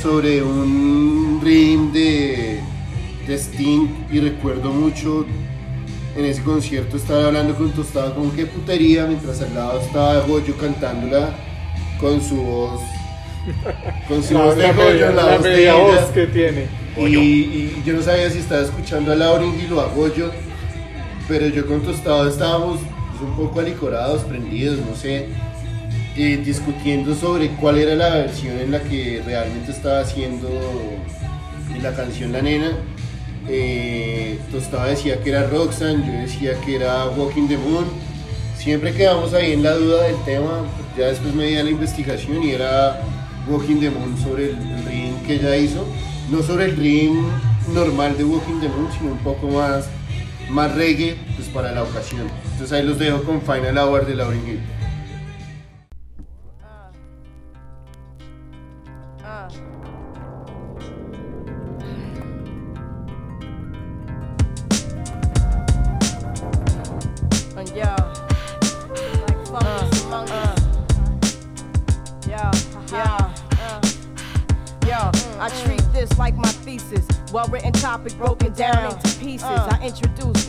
sobre un rim de, de Sting y recuerdo mucho en ese concierto estaba hablando con Tostado como qué putería, mientras al lado estaba Goyo cantándola con su voz, con su voz de media, la la voz de media ella. voz que tiene. Y, y yo no sabía si estaba escuchando a Lauren Hill o a Goyo, pero yo con Tostado estábamos pues, un poco alicorados, prendidos, no sé, eh, discutiendo sobre cuál era la versión en la que realmente estaba haciendo la canción La Nena. Eh, Tostado decía que era Roxanne, yo decía que era Walking the Moon. Siempre quedamos ahí en la duda del tema, ya después me di a la investigación y era Walking the Moon sobre el, ring que ella hizo. No sobre el ring normal de Walking the Moon, sino un poco más, más reggae pues, para la ocasión. Entonces ahí los dejo con Final Hour de Lauryn Hill.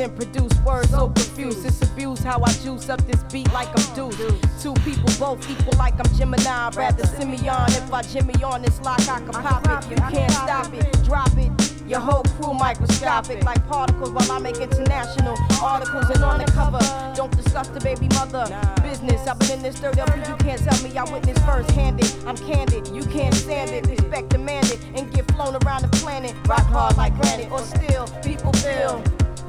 Then produce words so confused. It's abuse how I juice up this beat like I'm. Two people both equal like I'm Gemini. Rather Simeon. If I Jimmy on this lock, I can pop it. You can't stop it. Drop it. Your whole crew microscopic like particles while I make international articles and on the cover. Don't discuss the baby mother business. I've been in this dirt up, you can't tell me I witnessed first handed. I'm candid, you can't stand it. Respect demanded and get flown around the planet. Rock hard like granite or still people feel.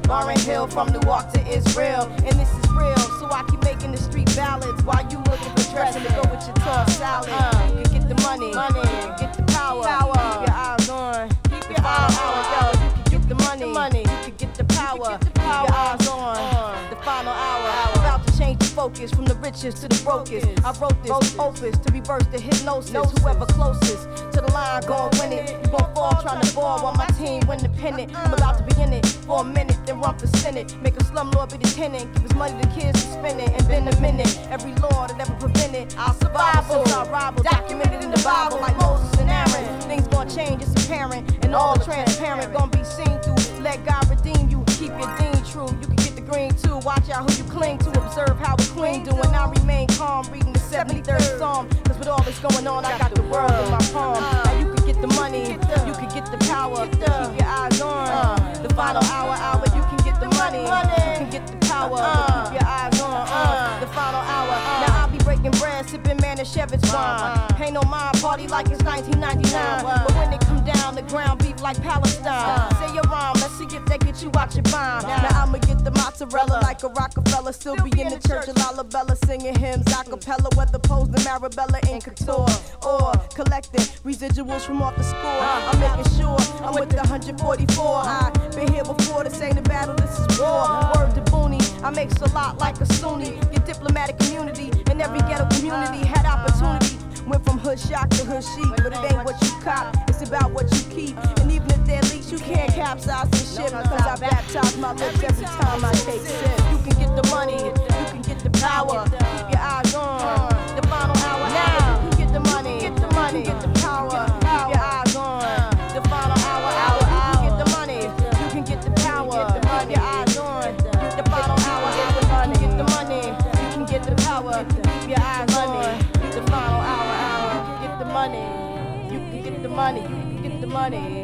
Lauren Hill from Newark to Israel, and this is real. So I keep making the street ballads while you looking for dressing to go with your tossed salad. Uh. You can get the money, money, you can get the power, power. Keep your eyes on, keep your eyes on, yo. You can get the money, money, you can get the power, keep your eyes on. The final hour, about to change the focus from the rich bitches to the brokest. I wrote this opus to reverse the hypnosis. Whoever closest to the line gon' win it. You gon' fall trying to ball while my team win the pennant. I'm about to be in it for a minute, then run for senate. Make a slumlord be the tenant. Give his money to kids to spend it. And then a minute, every law that ever prevented. I'll survive since I rival. Documented in the Bible like Moses and Aaron. Things gon' change, it's apparent. And all transparent gon' be seen through. Let God redeem you. Keep your dean true. You can get the green too. Watch out who you cling to. Observe how the queen do. I remain calm, reading the 73rd Psalm. Cause with all this going on, I got the world in my palm. Now you get the money, you can get the power. Keep your eyes on the final hour, hour. You can get the money, you can get the power. Keep your eyes on uh, the final hour. Now breaking bread, sipping Manischewitz wine. Pay no mind, party like it's 1999. But when it come down, the ground beef like Palestine. Say your rhyme, let's see if they get you out your bind. Now I'ma get the mozzarella like a Rockefeller. Still be in the church of Lalabella singing hymns a cappella. Whether posed in Marabella in couture or collecting residuals from off the score. Uh. I'm making sure I'm with the 144. I've been here before, this ain't a battle, this is war. Word to Booney, I makes a lot like a Sunni. Your diplomatic community in every ghetto community had opportunity. Went from hood shock to hood chic, but it ain't what you cop, it's about what you keep. And even if they're leaks, you can't capsize the ship because I baptize my lips every time I take sip. You can get the money, you can get the power. Keep your eyes on money.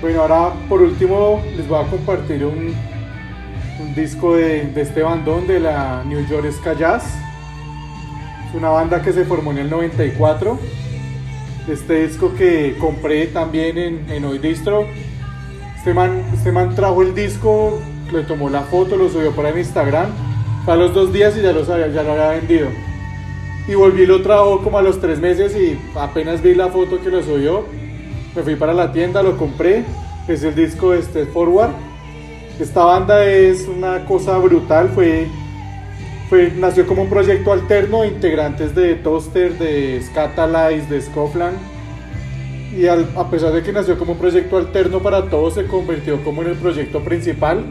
Bueno, ahora por último les voy a compartir un, disco de, este bandón de la New York Ska Jazz. Es una banda que se formó en el 94. Este disco que compré también en, en Hoy Distro. Este man, este man trajo el disco, le tomó la foto, lo subió en Instagram. Fue a los dos días y ya lo, sabía, ya lo había vendido. Y volví y lo trajo como a los tres meses y apenas vi la foto que lo subió. Me fui para la tienda, lo compré. Es el disco de Step Forward. Esta banda es una cosa brutal. Fue, fue, nació como un proyecto alterno, integrantes de Toaster, de Scatalize, de Scotland. Y a pesar de que nació como un proyecto alterno para todos, se convirtió como en el proyecto principal.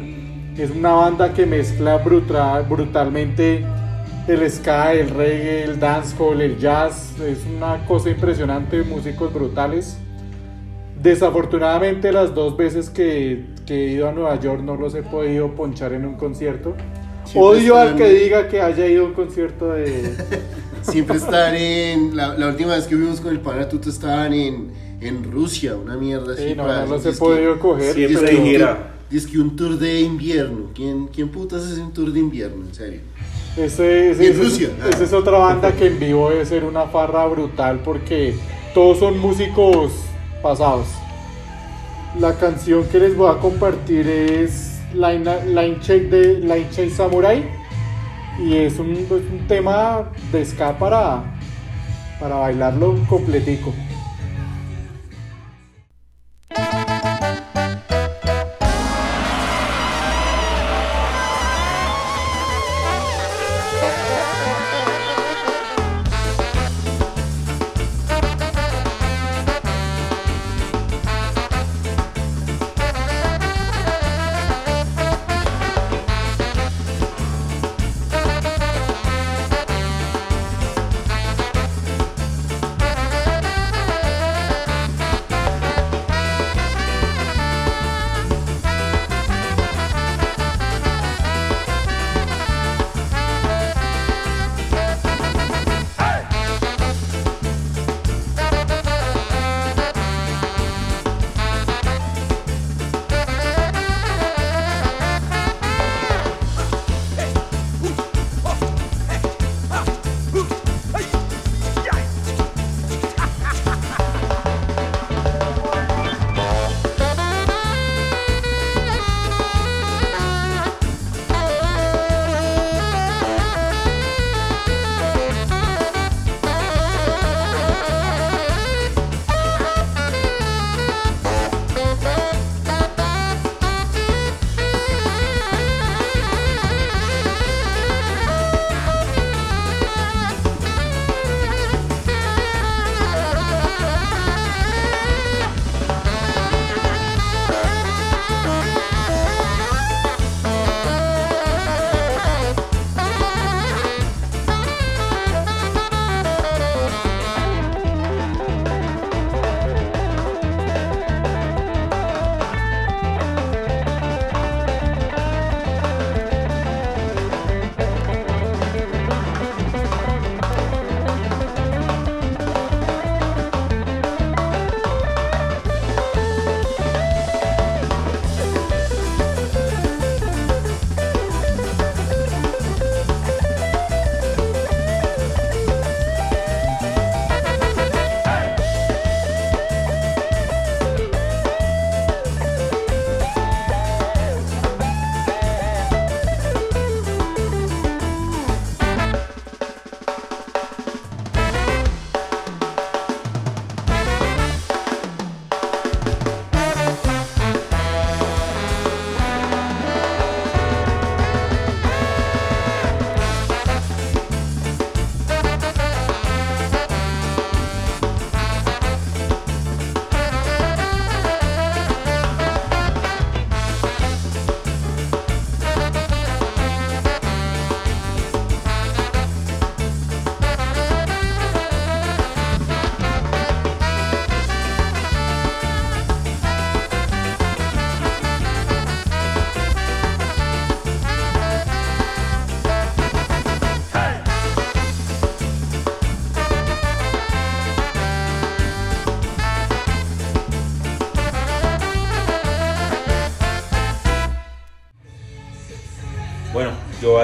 Es una banda que mezcla brutal, brutalmente el ska, el reggae, el dancehall, el jazz. Es una cosa impresionante, músicos brutales. Desafortunadamente las dos veces que, que he ido a Nueva York no los he podido ponchar en un concierto. Siempre Odio al que diga que haya ido a un concierto de... Siempre están en. La, la última vez que fuimos con el pana Tuto estaban en, en Rusia, una mierda así. Sí, no, para- no los he podido coger. Siempre hay gira. Dice que un tour de invierno. ¿Quién, ¿Quién putas hace un tour de invierno? En serio. Ese, ese- en ese- Rusia. esa es otra banda que en vivo debe ser una farra brutal porque todos son músicos pasados. La canción que les voy a compartir es Line, Line Check de Line Check Samurai y es un, un tema de ska para, para bailarlo completico.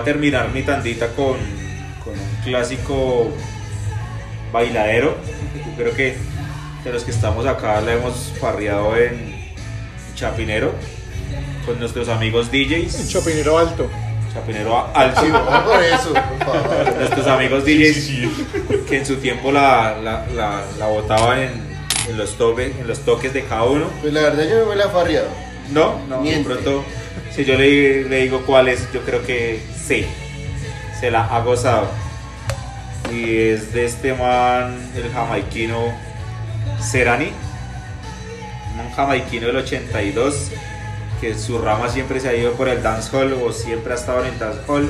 A terminar mi tandita con, con un clásico bailadero. Yo creo que de los que estamos acá la hemos parreado en Chapinero con nuestros amigos DJs. Chopinero alto. Chapinero alto. Por eso, por favor. Nuestros amigos DJs que en su tiempo la, la, la, la botaban en, en los toques, en los toques de cada uno. Pues la verdad yo no me la he farreado. No, no, de pronto, si yo le, le digo cuál es, yo creo que se la ha gozado. Y es de este man, el jamaiquino Serani, un jamaiquino del 82, que su rama siempre se ha ido por el dancehall o siempre ha estado en el dancehall.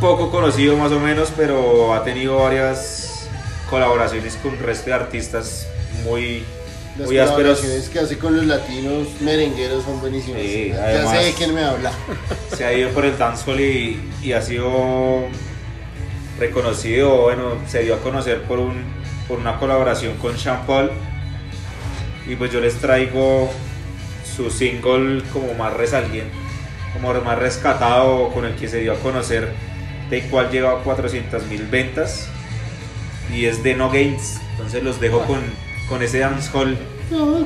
Poco conocido más o menos, pero ha tenido varias colaboraciones con el resto de artistas muy, Las muy que hace con los latinos merengueros son buenísimas. Sí, ya sé de quién me habla. se ha ido por el dancehall y, y ha sido reconocido, bueno, se dio a conocer por, un, por una colaboración con Sean Paul. Y pues yo les traigo su single como más resaliente, como más rescatado, con el que se dio a conocer, de cual lleva 400 mil ventas. Y es de No Games. Entonces los dejo con, con ese dancehall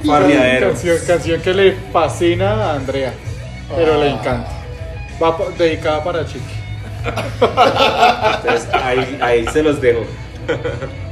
farriadero. Canción, canción que le fascina a Andrea, pero Ah. le encanta. Va po- dedicada para Chiqui. Entonces ahí, ahí se los dejo.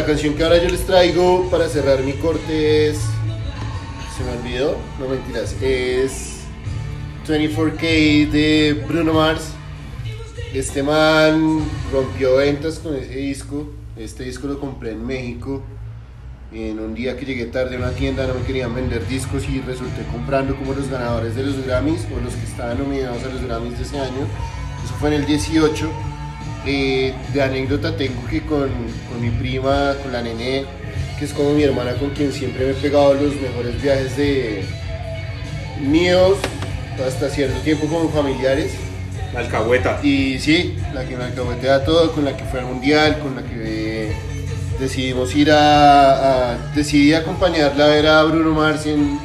la canción que ahora yo les traigo para cerrar mi corte es. Se me olvidó, no mentiras. Es 24K de Bruno Mars. Este man rompió ventas con ese disco. Este disco lo compré en México. En un día que llegué tarde a una tienda no me querían vender discos y resulté comprando como los ganadores de los Grammys o los que estaban nominados a los Grammys de ese año. Eso fue en el 18. Eh, de anécdota tengo que con, con mi prima, con la nené, que es como mi hermana con quien siempre me he pegado los mejores viajes de míos hasta cierto tiempo como familiares. La alcahueta. Y sí, la que me alcahuetea todo, con la que fue al mundial, con la que eh, decidimos ir a, a- Decidí acompañarla a ver a Bruno Mars en,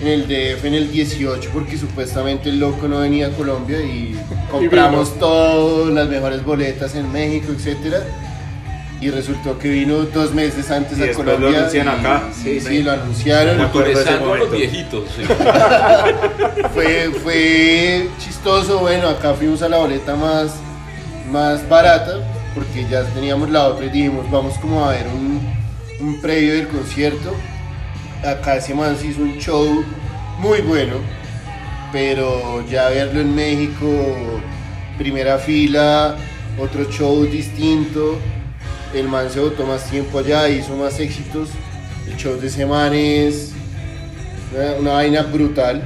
en el DF en el 18, porque supuestamente el loco no venía a Colombia y compramos todas las mejores boletas en México, etcétera. Y resultó que vino dos meses antes Y a después lo Colombia. anuncian y- acá. Sí, Sí, lo anunciaron. a los viejitos. sí. fue, fue chistoso. Bueno, acá fuimos a la boleta más, más barata porque ya teníamos la otra y dijimos, vamos como a ver un, un previo del concierto. Acá ese man se hizo un show muy bueno, pero ya verlo en México, primera fila, otro show distinto. El man se botó más tiempo allá, hizo más éxitos. El show de ese man es una, una vaina brutal.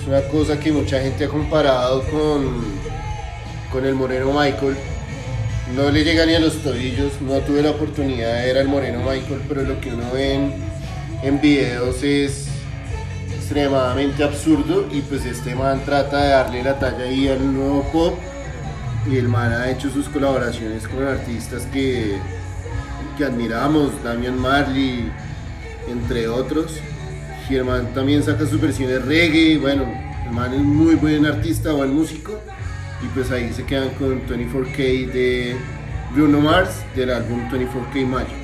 Es una cosa que mucha gente ha comparado con, con el Moreno Michael. No le llega ni a los tobillos, no tuve la oportunidad de ver al Moreno Michael, pero lo que uno ve en, en videos es extremadamente absurdo y pues este man trata de darle la talla ahí al nuevo pop y el man ha hecho sus colaboraciones con artistas que, que admiramos, Damian Marley, entre otros. Y el man también saca sus versiones reggae, bueno, el man es muy buen artista, buen músico. Y pues ahí se quedan con 24K de Bruno Mars del álbum 24K Magic.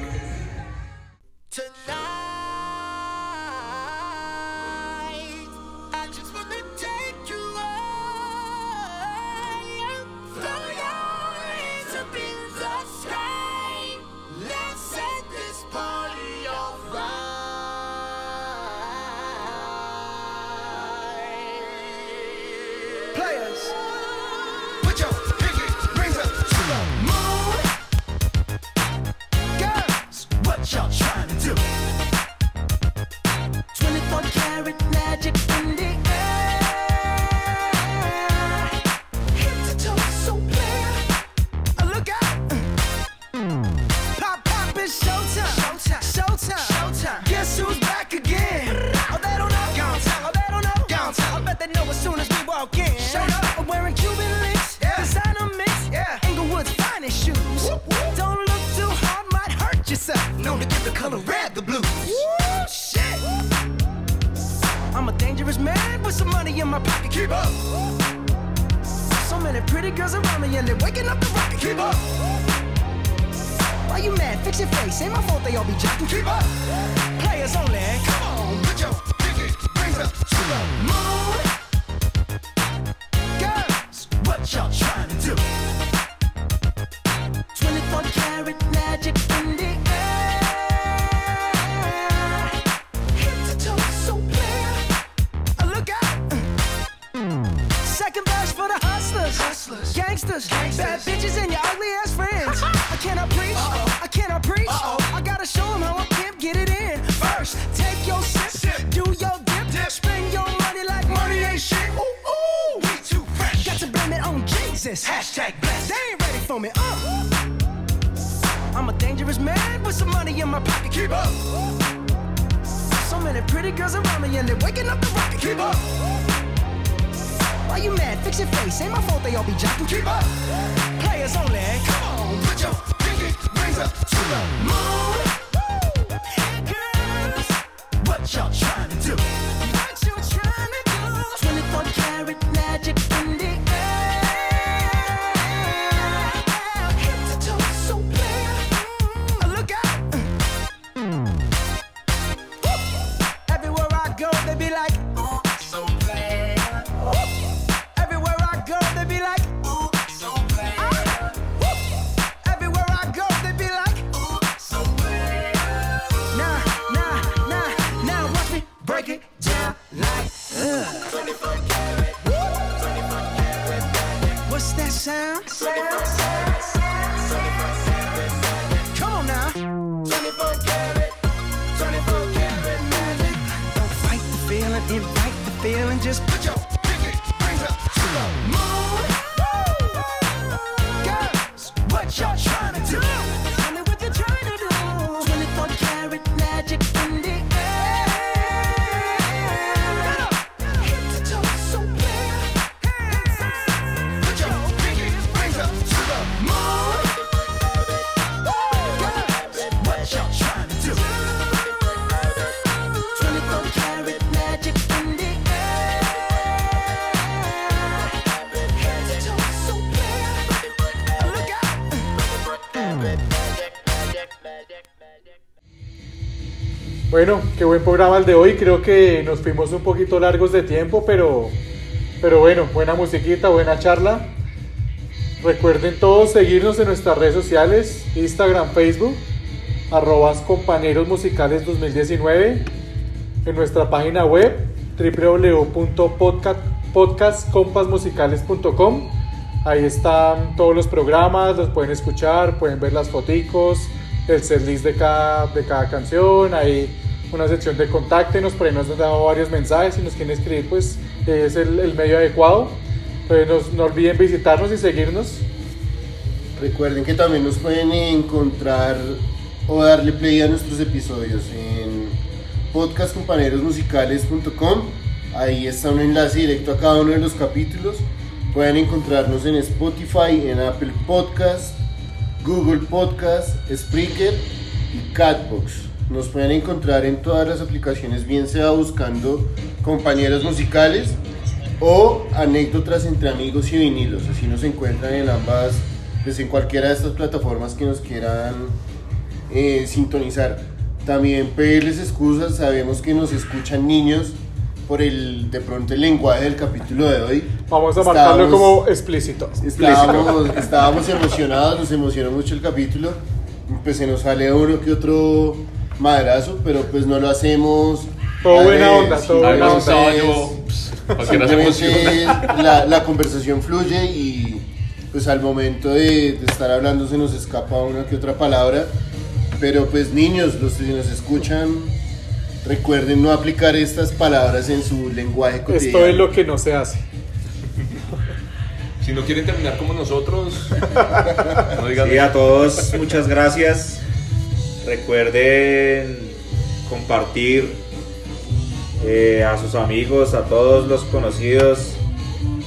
Qué buen programa el de hoy. Creo que nos fuimos un poquito largos de tiempo, pero, pero bueno, buena musiquita, buena charla. Recuerden todos seguirnos en nuestras redes sociales, Instagram, Facebook, arrobas compañeros musicales 2019, en nuestra página web www.podcastcompasmusicales.com. Ahí están todos los programas, los pueden escuchar, pueden ver las foticos, el setlist de cada, de cada canción, hay una sección de contáctenos, por ahí nos han dado varios mensajes, si nos quieren escribir pues es el, el medio adecuado. Entonces no, no olviden visitarnos y seguirnos. Recuerden que también nos pueden encontrar o darle play a nuestros episodios en podcastcompañerosmusicales.com. Ahí está un enlace directo a cada uno de los capítulos. Pueden encontrarnos en Spotify, en Apple Podcast, Google Podcast, Spreaker y Catbox. Nos pueden encontrar en todas las aplicaciones, bien sea buscando compañeros musicales o anécdotas entre amigos y vinilos. Así nos encuentran en ambas, pues en cualquiera de estas plataformas que nos quieran eh, sintonizar. También pedirles excusas, sabemos que nos escuchan niños por el de pronto el lenguaje del capítulo de hoy. Vamos a marcarlo como explícito. Estábamos, estábamos emocionados, nos emocionó mucho el capítulo. Pues se nos sale uno que otro madrazo, pero pues no lo hacemos. Todo buena onda, todo buena onda. pues. La, la conversación fluye y pues al momento de, de estar hablando se nos escapa una que otra palabra. Pero pues niños, los que nos escuchan, recuerden no aplicar estas palabras en su lenguaje cotidiano. Esto es lo que no se hace. Si no quieren terminar como nosotros, no digan Sí, a todos muchas gracias. Recuerden compartir eh, a sus amigos, a todos los conocidos.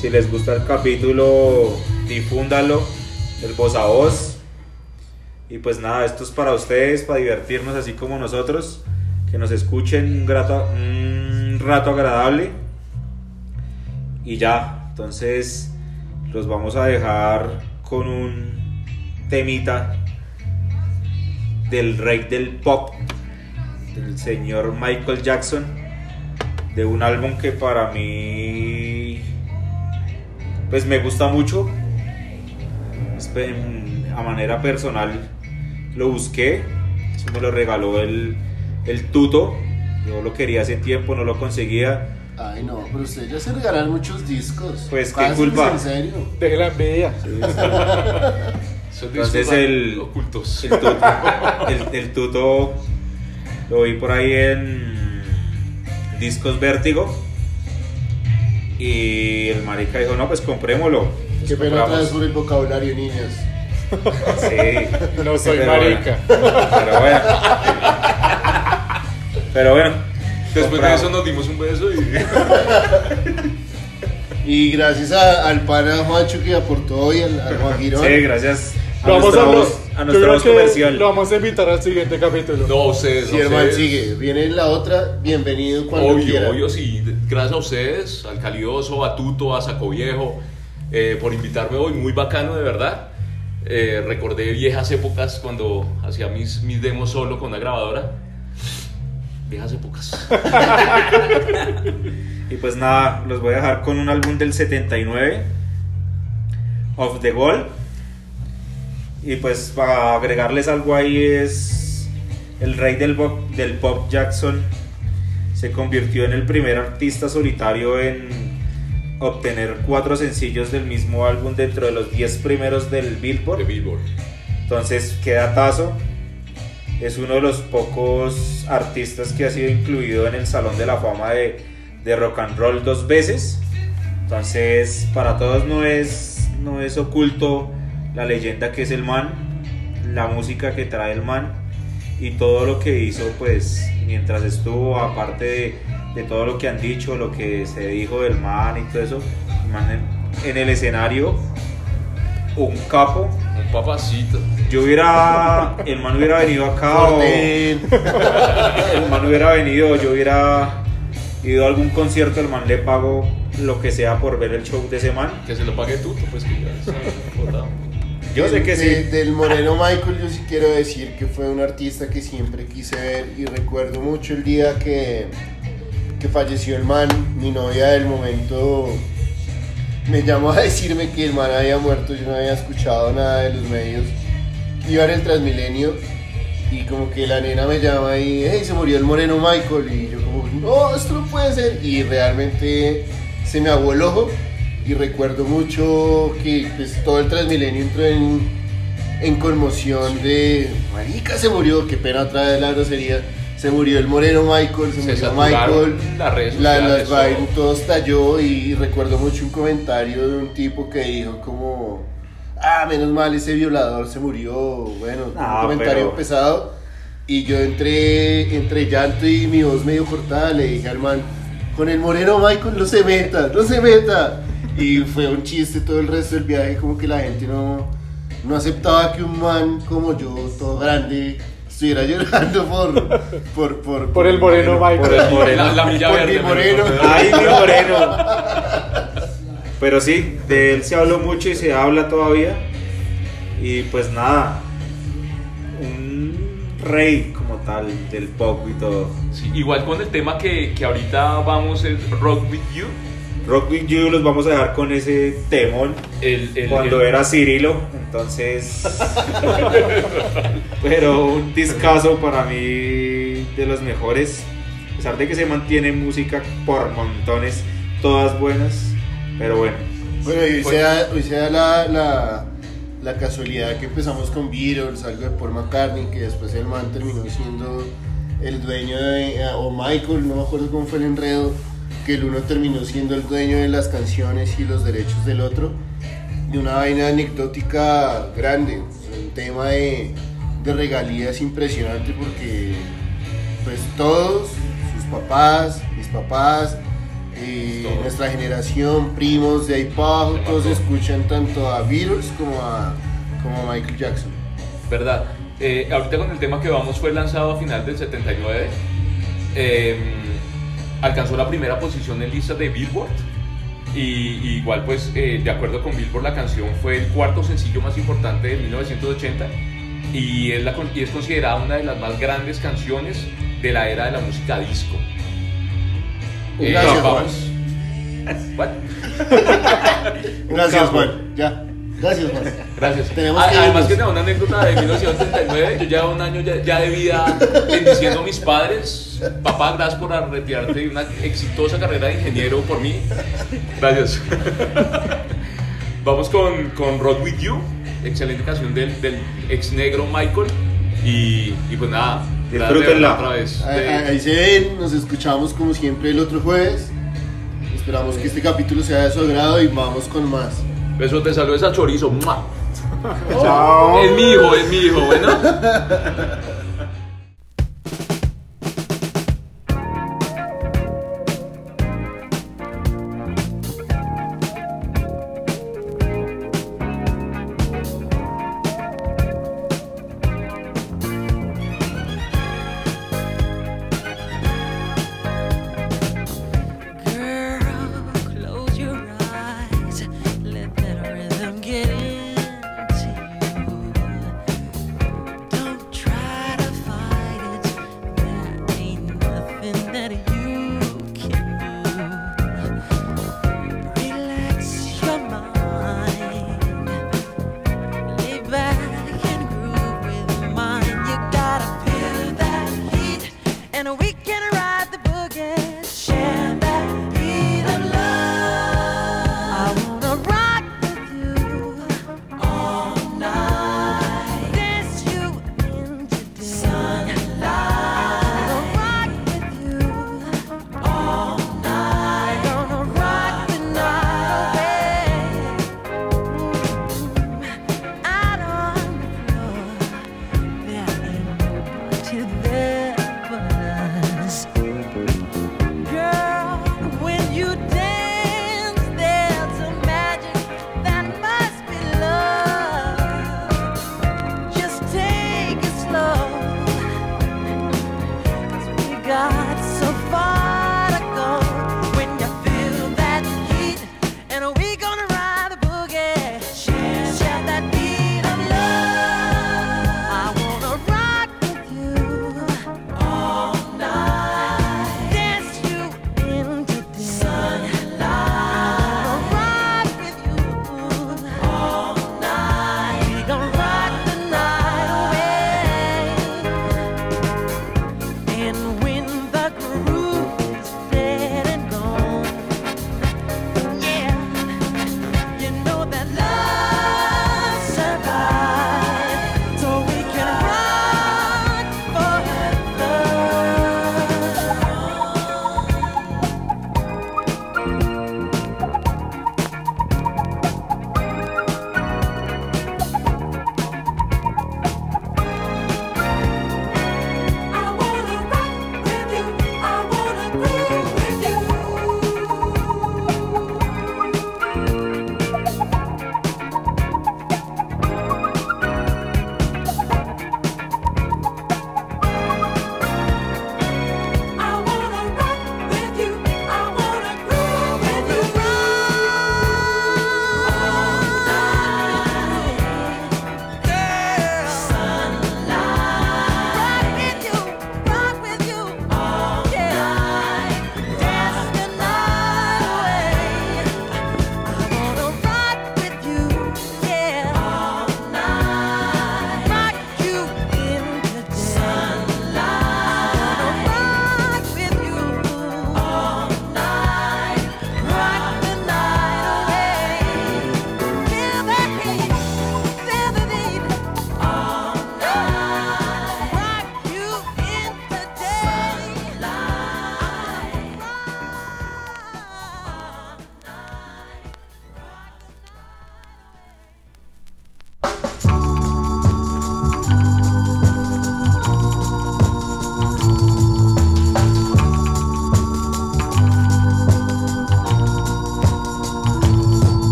Si les gusta el capítulo, difúndalo, el voz a voz. Y pues nada, esto es para ustedes, para divertirnos así como nosotros. Que nos escuchen un, grato, un rato agradable. Y ya, entonces los vamos a dejar con un temita del rey del pop, del señor Michael Jackson, de un álbum que para mí pues me gusta mucho. A manera personal lo busqué, eso me lo regaló el, el tuto, yo lo quería hace tiempo, no lo conseguía. Ay no, pero ustedes ya se regalan muchos discos. Pues, ¿qué Pásense, culpa? En serio. Deje la envidia. Son Entonces el, ocultos. el tuto, el- el tuto lo vi por ahí en Discos Vértigo y el marica dijo, no, pues comprémoslo. Qué pena vez por el vocabulario, niñas. Sí. No soy Pero marica. bueno, pero bueno. Pero bueno. Después de eso nos dimos un beso y. Y gracias a- al pana Juancho que aportó hoy, al, a Juan Girón. Sí, gracias Lo vamos nuestra a, voz, a nuestra voz comercial. Lo vamos a invitar al siguiente capítulo. No, ustedes. Si hermano sigue, viene la otra, bienvenido cuando Obvio, quiera. obvio, sí. Gracias a ustedes, al Calioso, a Tuto, a Saco Viejo, eh, por invitarme hoy. Muy bacano, de verdad. Eh, recordé viejas épocas cuando hacía mis, mis demos solo con la grabadora. Viejas épocas. Y pues nada, los voy a dejar con un álbum del 79, Of the Goal. Y pues para agregarles algo ahí es el rey del pop, del pop Jackson se convirtió en el primer artista solitario en obtener cuatro sencillos del mismo álbum dentro de los 10 primeros del Billboard. Entonces, qué datazo. Es uno de los pocos artistas que ha sido incluido en el Salón de la Fama de, de rock and roll dos veces. Entonces, para todos no es, no es oculto la leyenda que es el man, la música que trae el man y todo lo que hizo, pues, mientras estuvo, aparte de, de todo lo que han dicho, lo que se dijo del man y todo eso, el man en, en el escenario, un capo. Un papacito. Yo hubiera, el man hubiera venido acá o el man hubiera venido, yo hubiera ido a algún concierto, el man le pago lo que sea por ver el show de ese man. Que se lo pague tú, pues que ya. Yo sé que sí. De- Del Moreno Michael yo sí quiero decir que fue un artista que siempre quise ver y recuerdo mucho el día que, que falleció el man, mi novia del momento me llamó a decirme que el man había muerto, yo no había escuchado nada de los medios, iba en el Transmilenio y como que la nena me llama y hey, se murió el Moreno Michael y yo como no, esto no puede ser y realmente se me aguó el ojo y recuerdo mucho que pues, todo el Transmilenio entró en, en conmoción de marica se murió, qué pena otra vez la grosería se murió el Moreno Michael, se, Se murió Michael. las redes la- las todo. estalló y recuerdo mucho un comentario de un tipo que dijo como ah, menos mal ese violador se murió, bueno, No, un comentario pero- pesado. Y yo entré entre llanto y mi voz medio cortada. Le dije al man, con el moreno Michael no se meta, no se meta. Y fue un chiste todo el resto del viaje, como que la gente no, no aceptaba que un man como yo, todo grande, estuviera llorando por, por, por, Por el moreno Michael. Por el moreno. La, la milla Por verde. mi moreno. Ay, mi moreno. Pero sí, de él se habló mucho y se habla todavía. Y pues nada, un rey como tal del pop y todo. Sí, igual con el tema que, que ahorita vamos es Rock With You. Rock With You los vamos a dejar con ese temón El, el- cuando el- era Cirilo. Entonces, pero un discazo para mí de los mejores. A pesar de que se mantiene música por montones, todas buenas. Pero bueno, Bueno, y hoy se da, hoy se da la, la, la casualidad que empezamos con Beatles, algo de Paul McCartney, que después el man terminó siendo el dueño de, eh, o Michael, no me acuerdo cómo fue el enredo, que el uno terminó siendo el dueño de las canciones y los derechos del otro. Y una vaina anecdótica grande, un tema de, de regalías impresionante porque pues todos, sus papás, mis papás, eh, Todos. nuestra generación, primos de ahí para todos escuchan tanto a Beatles como a, como a Michael Jackson. ¿Verdad? Eh, ahorita con el tema que vamos fue lanzado a final del 79. eh, alcanzó la primera posición en listas de Billboard. Y, y igual pues eh, de acuerdo con Billboard la canción fue el cuarto sencillo más importante de 1980 y es, la, con- y es considerada una de las más grandes canciones de la era de la música disco. Eh, Gracias, vamos. What? Gracias. Juan. Ya. Gracias, Juan. Gracias. Tenemos que Además que tengo una anécdota de 1979, yo llevo un año ya, ya de vida bendiciendo a mis padres. Papá, gracias por retirarte de una exitosa carrera de ingeniero por mí. Gracias. Vamos con, con Rock With You, excelente canción del, del ex negro Michael. Y, y pues nada, Disfrútenla. otra vez. Ahí, de- ahí se ven, nos escuchamos como siempre el otro jueves. Esperamos que este capítulo sea de su agrado y vamos con más. Beso, te saludes a Chorizo. ¡Mua! Chao. Es mi hijo, es mi hijo, bueno.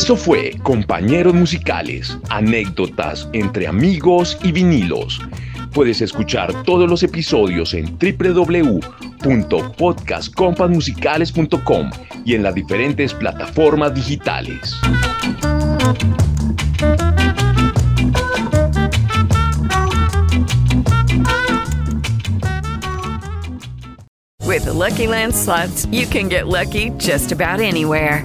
Esto fue Compañeros Musicales, anécdotas entre amigos y vinilos. Puedes escuchar todos los episodios en www.podcastcompasmusicales.com y en las diferentes plataformas digitales. With Lucky Land slots, you can get lucky just about anywhere.